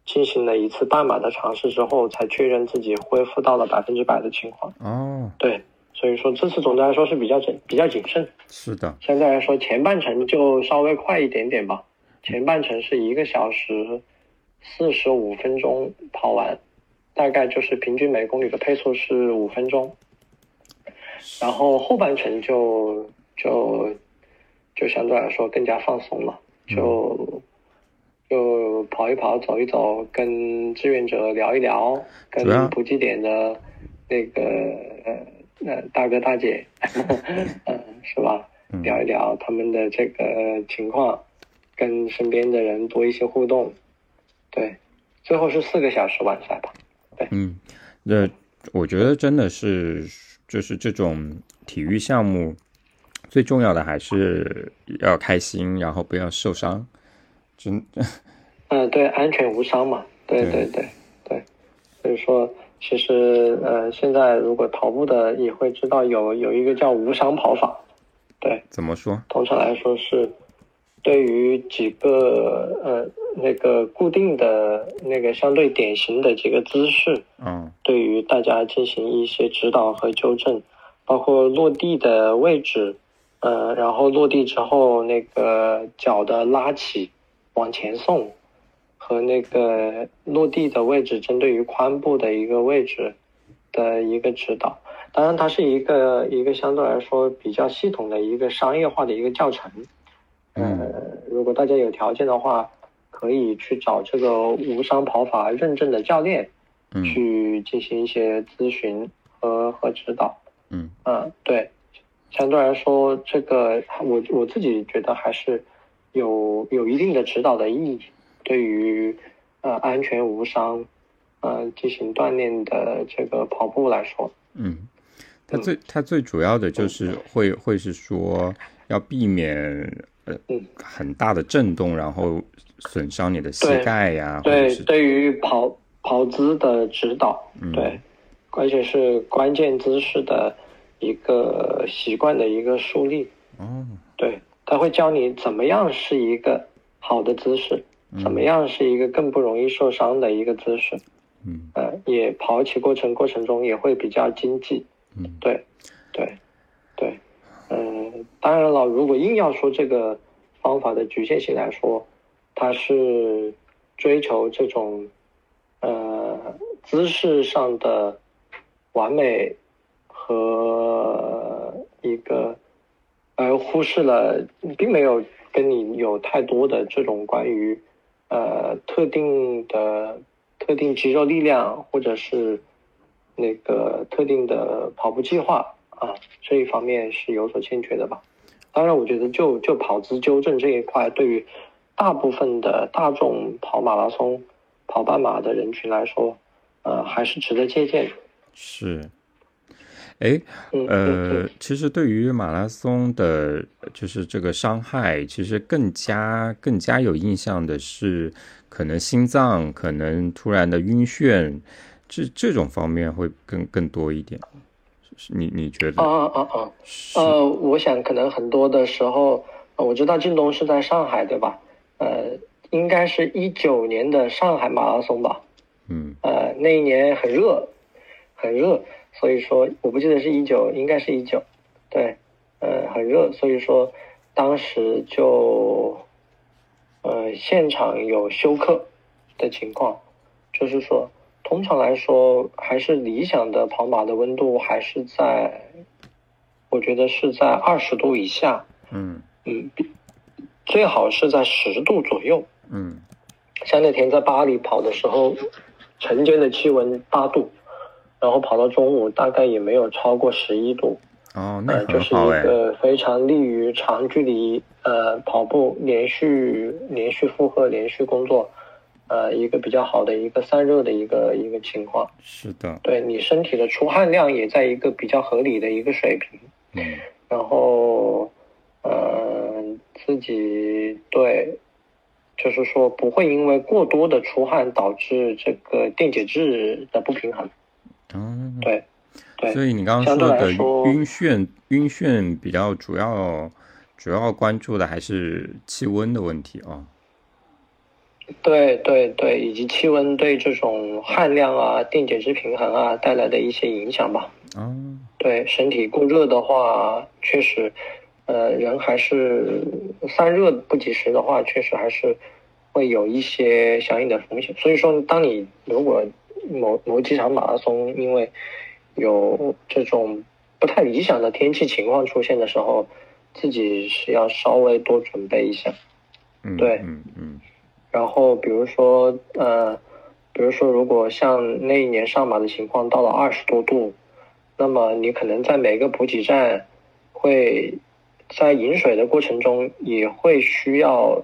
进行了一次半马的尝试之后，才确认自己恢复到了百分之百的情况。哦，对，所以说这次总的来说是比较谨比较谨慎。是的，相对来说，前半程就稍微快一点点吧。前半程是一个小时四十五分钟跑完，大概就是平均每公里的配速是五分钟。然后后半程就就就相对来说更加放松了，就就跑一跑、走一走，跟志愿者聊一聊，跟补给点的那个呃呃大哥大姐，嗯，是吧？嗯聊一聊他们的这个情况，跟身边的人多一些互动，对，最后是四个小时完赛吧。对嗯，那我觉得真的是，就是这种体育项目最重要的还是要开心，然后不要受伤。真，嗯，对，安全无伤嘛，对对对对对，所以说，其实呃，现在如果跑步的也会知道有有一个叫无伤跑法，对，怎么说？通常来说是对于几个呃那个固定的那个相对典型的几个姿势，嗯。对于大家进行一些指导和纠正，包括落地的位置，呃，然后落地之后那个脚的拉起往前送，和那个落地的位置针对于髋部的一个位置的一个指导。当然，它是一个一个相对来说比较系统的一个商业化的一个教程。嗯呃，如果大家有条件的话，可以去找这个无伤跑法认证的教练。嗯去进行一些咨询和和指导。嗯嗯，对，相对来说，这个我我自己觉得还是有有一定的指导的意义，对于呃安全无伤，呃进行锻炼的这个跑步来说，嗯，它最它最主要的就是会会是说要避免呃嗯。很大的震动，然后损伤你的膝盖呀，对，对于跑跑姿的指导，嗯对，而且是关键姿势的一个习惯的一个树立。哦。对，他会教你怎么样是一个好的姿势，怎么样是一个更不容易受伤的一个姿势。嗯呃，也跑起过程过程中也会比较经济。嗯对，对，对，嗯、当然了，如果硬要说这个方法的局限性来说，它是追求这种呃姿势上的完美和一个，而忽视了，并没有跟你有太多的这种关于呃特定的特定肌肉力量或者是那个特定的跑步计划啊这一方面是有所欠缺的吧。当然，我觉得就就跑姿纠正这一块，对于大部分的大众跑马拉松、跑半马的人群来说，呃，还是值得借鉴。是，哎，嗯呃，其实对于马拉松的，就是这个伤害，其实更加更加有印象的是，可能心脏可能突然的晕眩，这这种方面会更更多一点。是你你觉得？啊啊啊！呃，我想可能很多的时候，呃我知道靳东是在上海，对吧？呃，应该是一九年的上海马拉松吧。嗯呃，那一年很热，很热，所以说我不记得是一九，应该是一九，对，呃，很热，所以说当时就，呃，现场有休克的情况，就是说，通常来说，还是理想的跑马的温度还是在，我觉得是在二十度以下，嗯嗯，最好是在十度左右。嗯像那天在巴黎跑的时候，晨间的气温八度，然后跑到中午大概也没有超过十一度，哦，那呃，就是。一个非常利于长距离呃跑步连续连续负荷连续工作，呃一个比较好的一个散热的一个一个情况。是的，对你身体的出汗量也在一个比较合理的一个水平。嗯然后，呃，自己对，就是说不会因为过多的出汗导致这个电解质的不平衡。哦，对，对，所以你刚刚说的晕眩，晕眩比较主要主要关注的还是气温的问题啊。对对对，以及气温对这种汗量啊、电解质平衡啊带来的一些影响吧。嗯，对身体过热的话，确实，呃，人还是散热不及时的话，确实还是会有一些相应的风险。所以说，当你如果某某几场马拉松因为有这种不太理想的天气情况出现的时候，自己是要稍微多准备一下。嗯，对嗯嗯然后比如说呃，比如说如果像那一年上马的情况到了二十多度，那么你可能在每个补给站会在饮水的过程中也会需要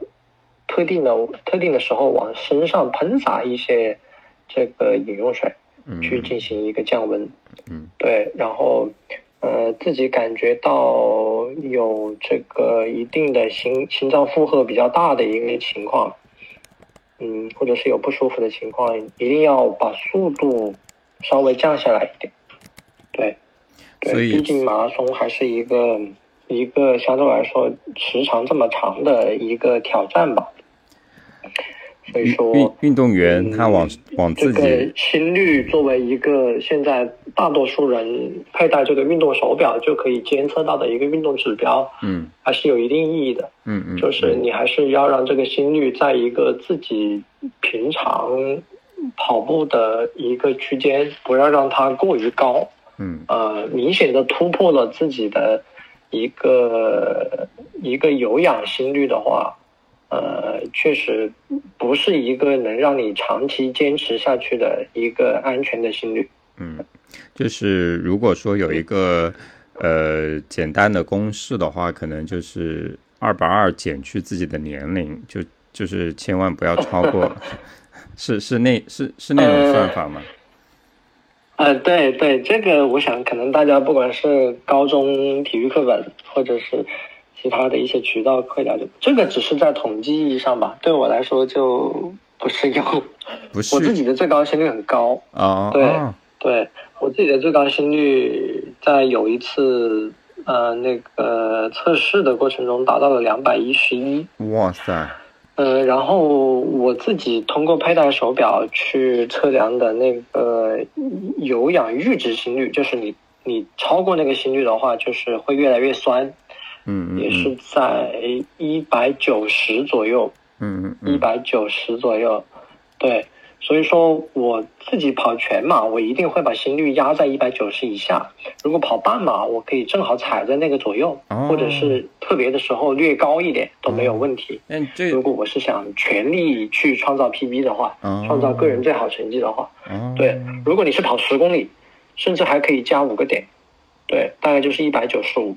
特定的特定的时候往身上喷洒一些这个饮用水，嗯，去进行一个降温。嗯对，然后呃自己感觉到有这个一定的心心脏负荷比较大的一个情况，嗯，或者是有不舒服的情况，一定要把速度稍微降下来一点。对，对，所以毕竟马拉松还是一个一个相对来说时长这么长的一个挑战吧。所以说，运运动员他往往自这个己心率作为一个现在大多数人佩戴这个运动手表就可以监测到的一个运动指标，嗯还是有一定意义的。嗯嗯，就是你还是要让这个心率在一个自己平常跑步的一个区间，不要让它过于高，嗯呃，明显的突破了自己的一个一个有氧心率的话，呃，确实不是一个能让你长期坚持下去的一个安全的心率。嗯，就是如果说有一个呃简单的公式的话，可能就是二百二减去自己的年龄，就就是千万不要超过，是是那是是那种算法吗？呃，对对，这个我想可能大家不管是高中体育课本，或者是其他的一些渠道可以了解，这个只是在统计意义上吧，对我来说就不是用。不是我自己的最高心率很高，啊对啊。对我自己的最高心率在有一次呃那个测试的过程中达到了两百一十一。哇塞，呃，然后我自己通过佩戴手表去测量的那个有氧阈值心率，就是你你超过那个心率的话，就是会越来越酸，嗯嗯也是在一百九十左右，嗯嗯嗯。一百九十左右，对，所以说我自己跑全马，我一定会把心率压在一百九十以下。如果跑半马，我可以正好踩在那个左右，哦。或者是特别的时候略高一点都没有问题。嗯这如果我是想全力去创造 PB 的话，哦。创造个人最好成绩的话，哦。对，如果你是跑十公里，甚至还可以加五个点，对，大概就是一百九十五。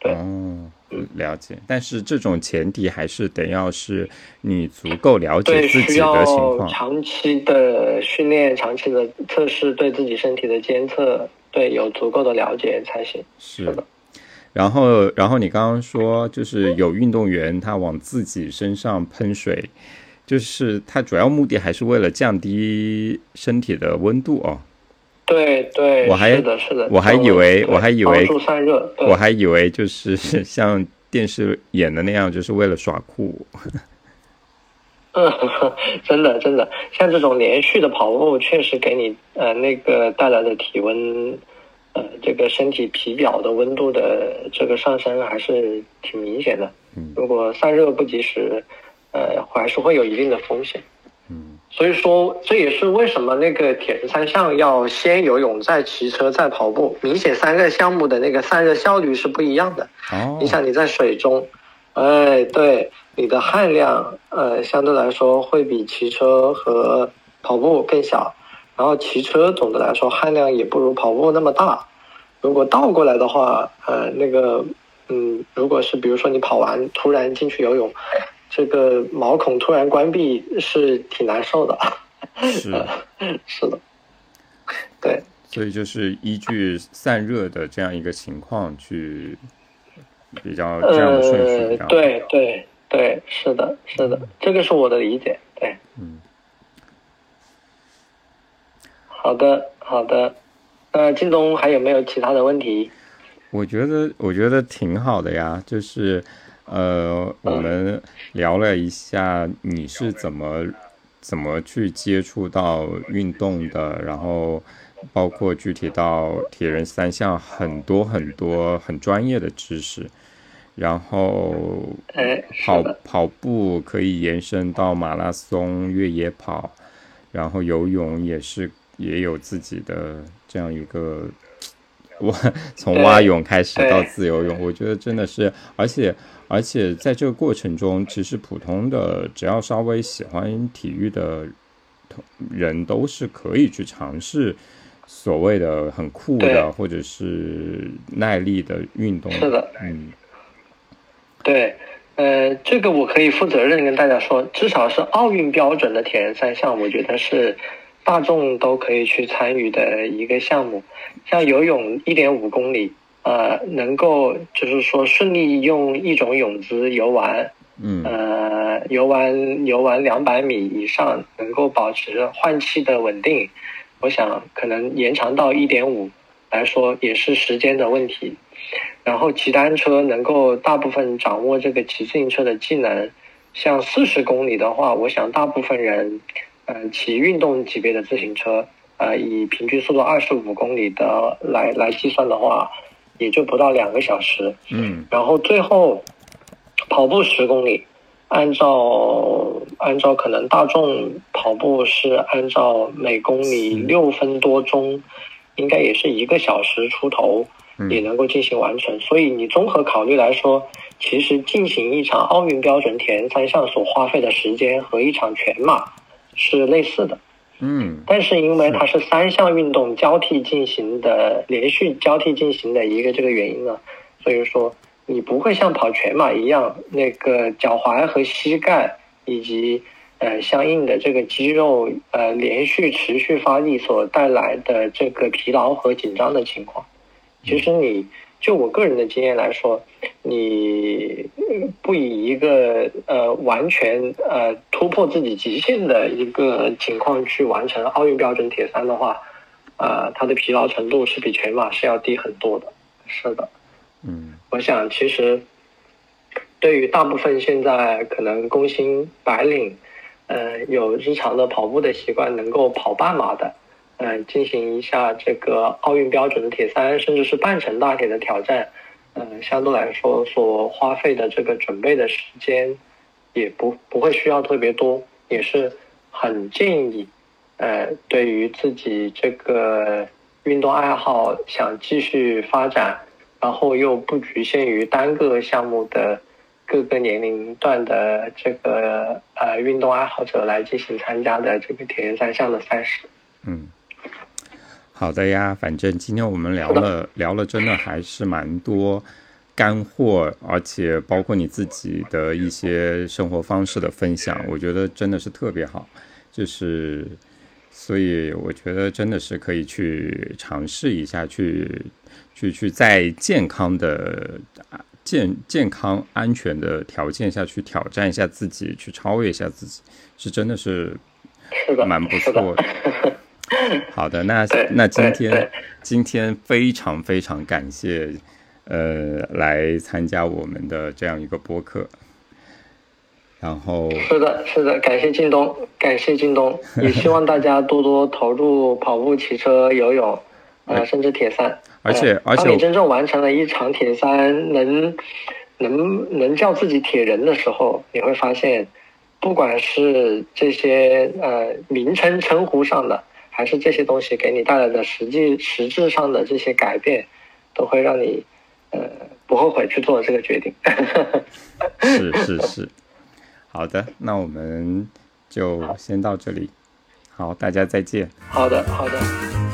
对。哦，了解。但是这种前提还是得要是你足够了解，自己的情况。长期的训练、长期的测试，对自己身体的监测，对有足够的了解才行。是是的。然后，然后你刚刚说，就是有运动员他往自己身上喷水，就是他主要目的还是为了降低身体的温度哦。对对，我还是的，是的，我还以为我还以为散热，我还以为就是 像电视演的那样，就是为了耍酷。嗯，真的真的，像这种连续的跑步，确实给你呃那个带来的体温，呃这个身体皮表的温度的这个上升还是挺明显的。嗯如果散热不及时，呃还是会有一定的风险。嗯所以说，这也是为什么那个铁人三项要先游泳，再骑车，再跑步。明显三个项目的那个散热效率是不一样的。哦你想你在水中，哎，对，你的汗量，呃，相对来说会比骑车和跑步更小。然后骑车总的来说汗量也不如跑步那么大。如果倒过来的话，呃，那个，嗯，如果是比如说你跑完突然进去游泳，这个毛孔突然关闭是挺难受的。是，是的，对。所以就是依据散热的这样一个情况去比较这样的顺序比呃较，好。对对对，是的，是的，这个是我的理解。对，嗯，好的，好的。那靳东还有没有其他的问题？我觉得我觉得挺好的呀，就是呃，我们聊了一下你是怎么怎么去接触到运动的，然后包括具体到铁人三项很多很多很专业的知识，然后跑，跑步可以延伸到马拉松、越野跑，然后游泳也是也有自己的这样一个蛙，从蛙泳开始到自由泳，我觉得真的是，而且而且在这个过程中，其实普通的只要稍微喜欢体育的同人都是可以去尝试。所谓的很酷的，或者是耐力的运动，是的嗯，对。呃，这个我可以负责任跟大家说，至少是奥运标准的铁人三项，我觉得是大众都可以去参与的一个项目。像游泳一点五公里，呃，能够就是说顺利用一种泳姿游完，嗯呃，游完游完两百米以上，能够保持换气的稳定，我想可能延长到一点五来说也是时间的问题。然后骑单车能够大部分掌握这个骑自行车的技能，像四十公里的话，我想大部分人，呃，骑运动级别的自行车，呃，以平均速度二十五公里的来来计算的话，也就不到两个小时。嗯然后最后跑步十公里，按照按照可能大众跑步是按照每公里是六分多钟，应该也是一个小时出头嗯也能够进行完成。所以你综合考虑来说，其实进行一场奥运标准铁人三项所花费的时间和一场全马是类似的。嗯但是因为它是三项运动交替进行的，连续交替进行的一个这个原因呢，所以说你不会像跑全马一样，那个脚踝和膝盖以及呃相应的这个肌肉呃连续持续发力所带来的这个疲劳和紧张的情况。其实你就我个人的经验来说，你呃不以一个呃完全呃突破自己极限的一个情况去完成奥运标准铁三的话，呃，它的疲劳程度是比全马是要低很多的。是的，嗯我想其实对于大部分现在可能工薪白领，呃，有日常的跑步的习惯，能够跑半马的，呃，进行一下这个奥运标准的铁三，甚至是半程大铁的挑战，呃，相对来说所花费的这个准备的时间也不不会需要特别多，也是很建议呃，对于自己这个运动爱好想继续发展，然后又不局限于单个项目的各个年龄段的这个呃运动爱好者来进行参加的这个铁人三项的赛事。嗯，好的呀，反正今天我们聊了聊了，真的还是蛮多干货，而且包括你自己的一些生活方式的分享，我觉得真的是特别好，就是。所以我觉得真的是可以去尝试一下，去去去在健康的健健康安全的条件下去挑战一下自己，去超越一下自己，是真的是蛮不错的。好的，那那今天今天非常非常感谢呃来参加我们的这样一个播客。然后是的，是的，感谢京东，感谢京东，也希望大家多多投入跑步、骑车、游泳，呃，甚至铁三。而且，而且，当你真正完成了一场铁三，能能能叫自己铁人的时候，你会发现，不管是这些呃名称称呼上的，还是这些东西给你带来的实际实质上的这些改变，都会让你呃不后悔去做这个决定。是是是。好的，那我们就先到这里。好，大家再见。好的，好的。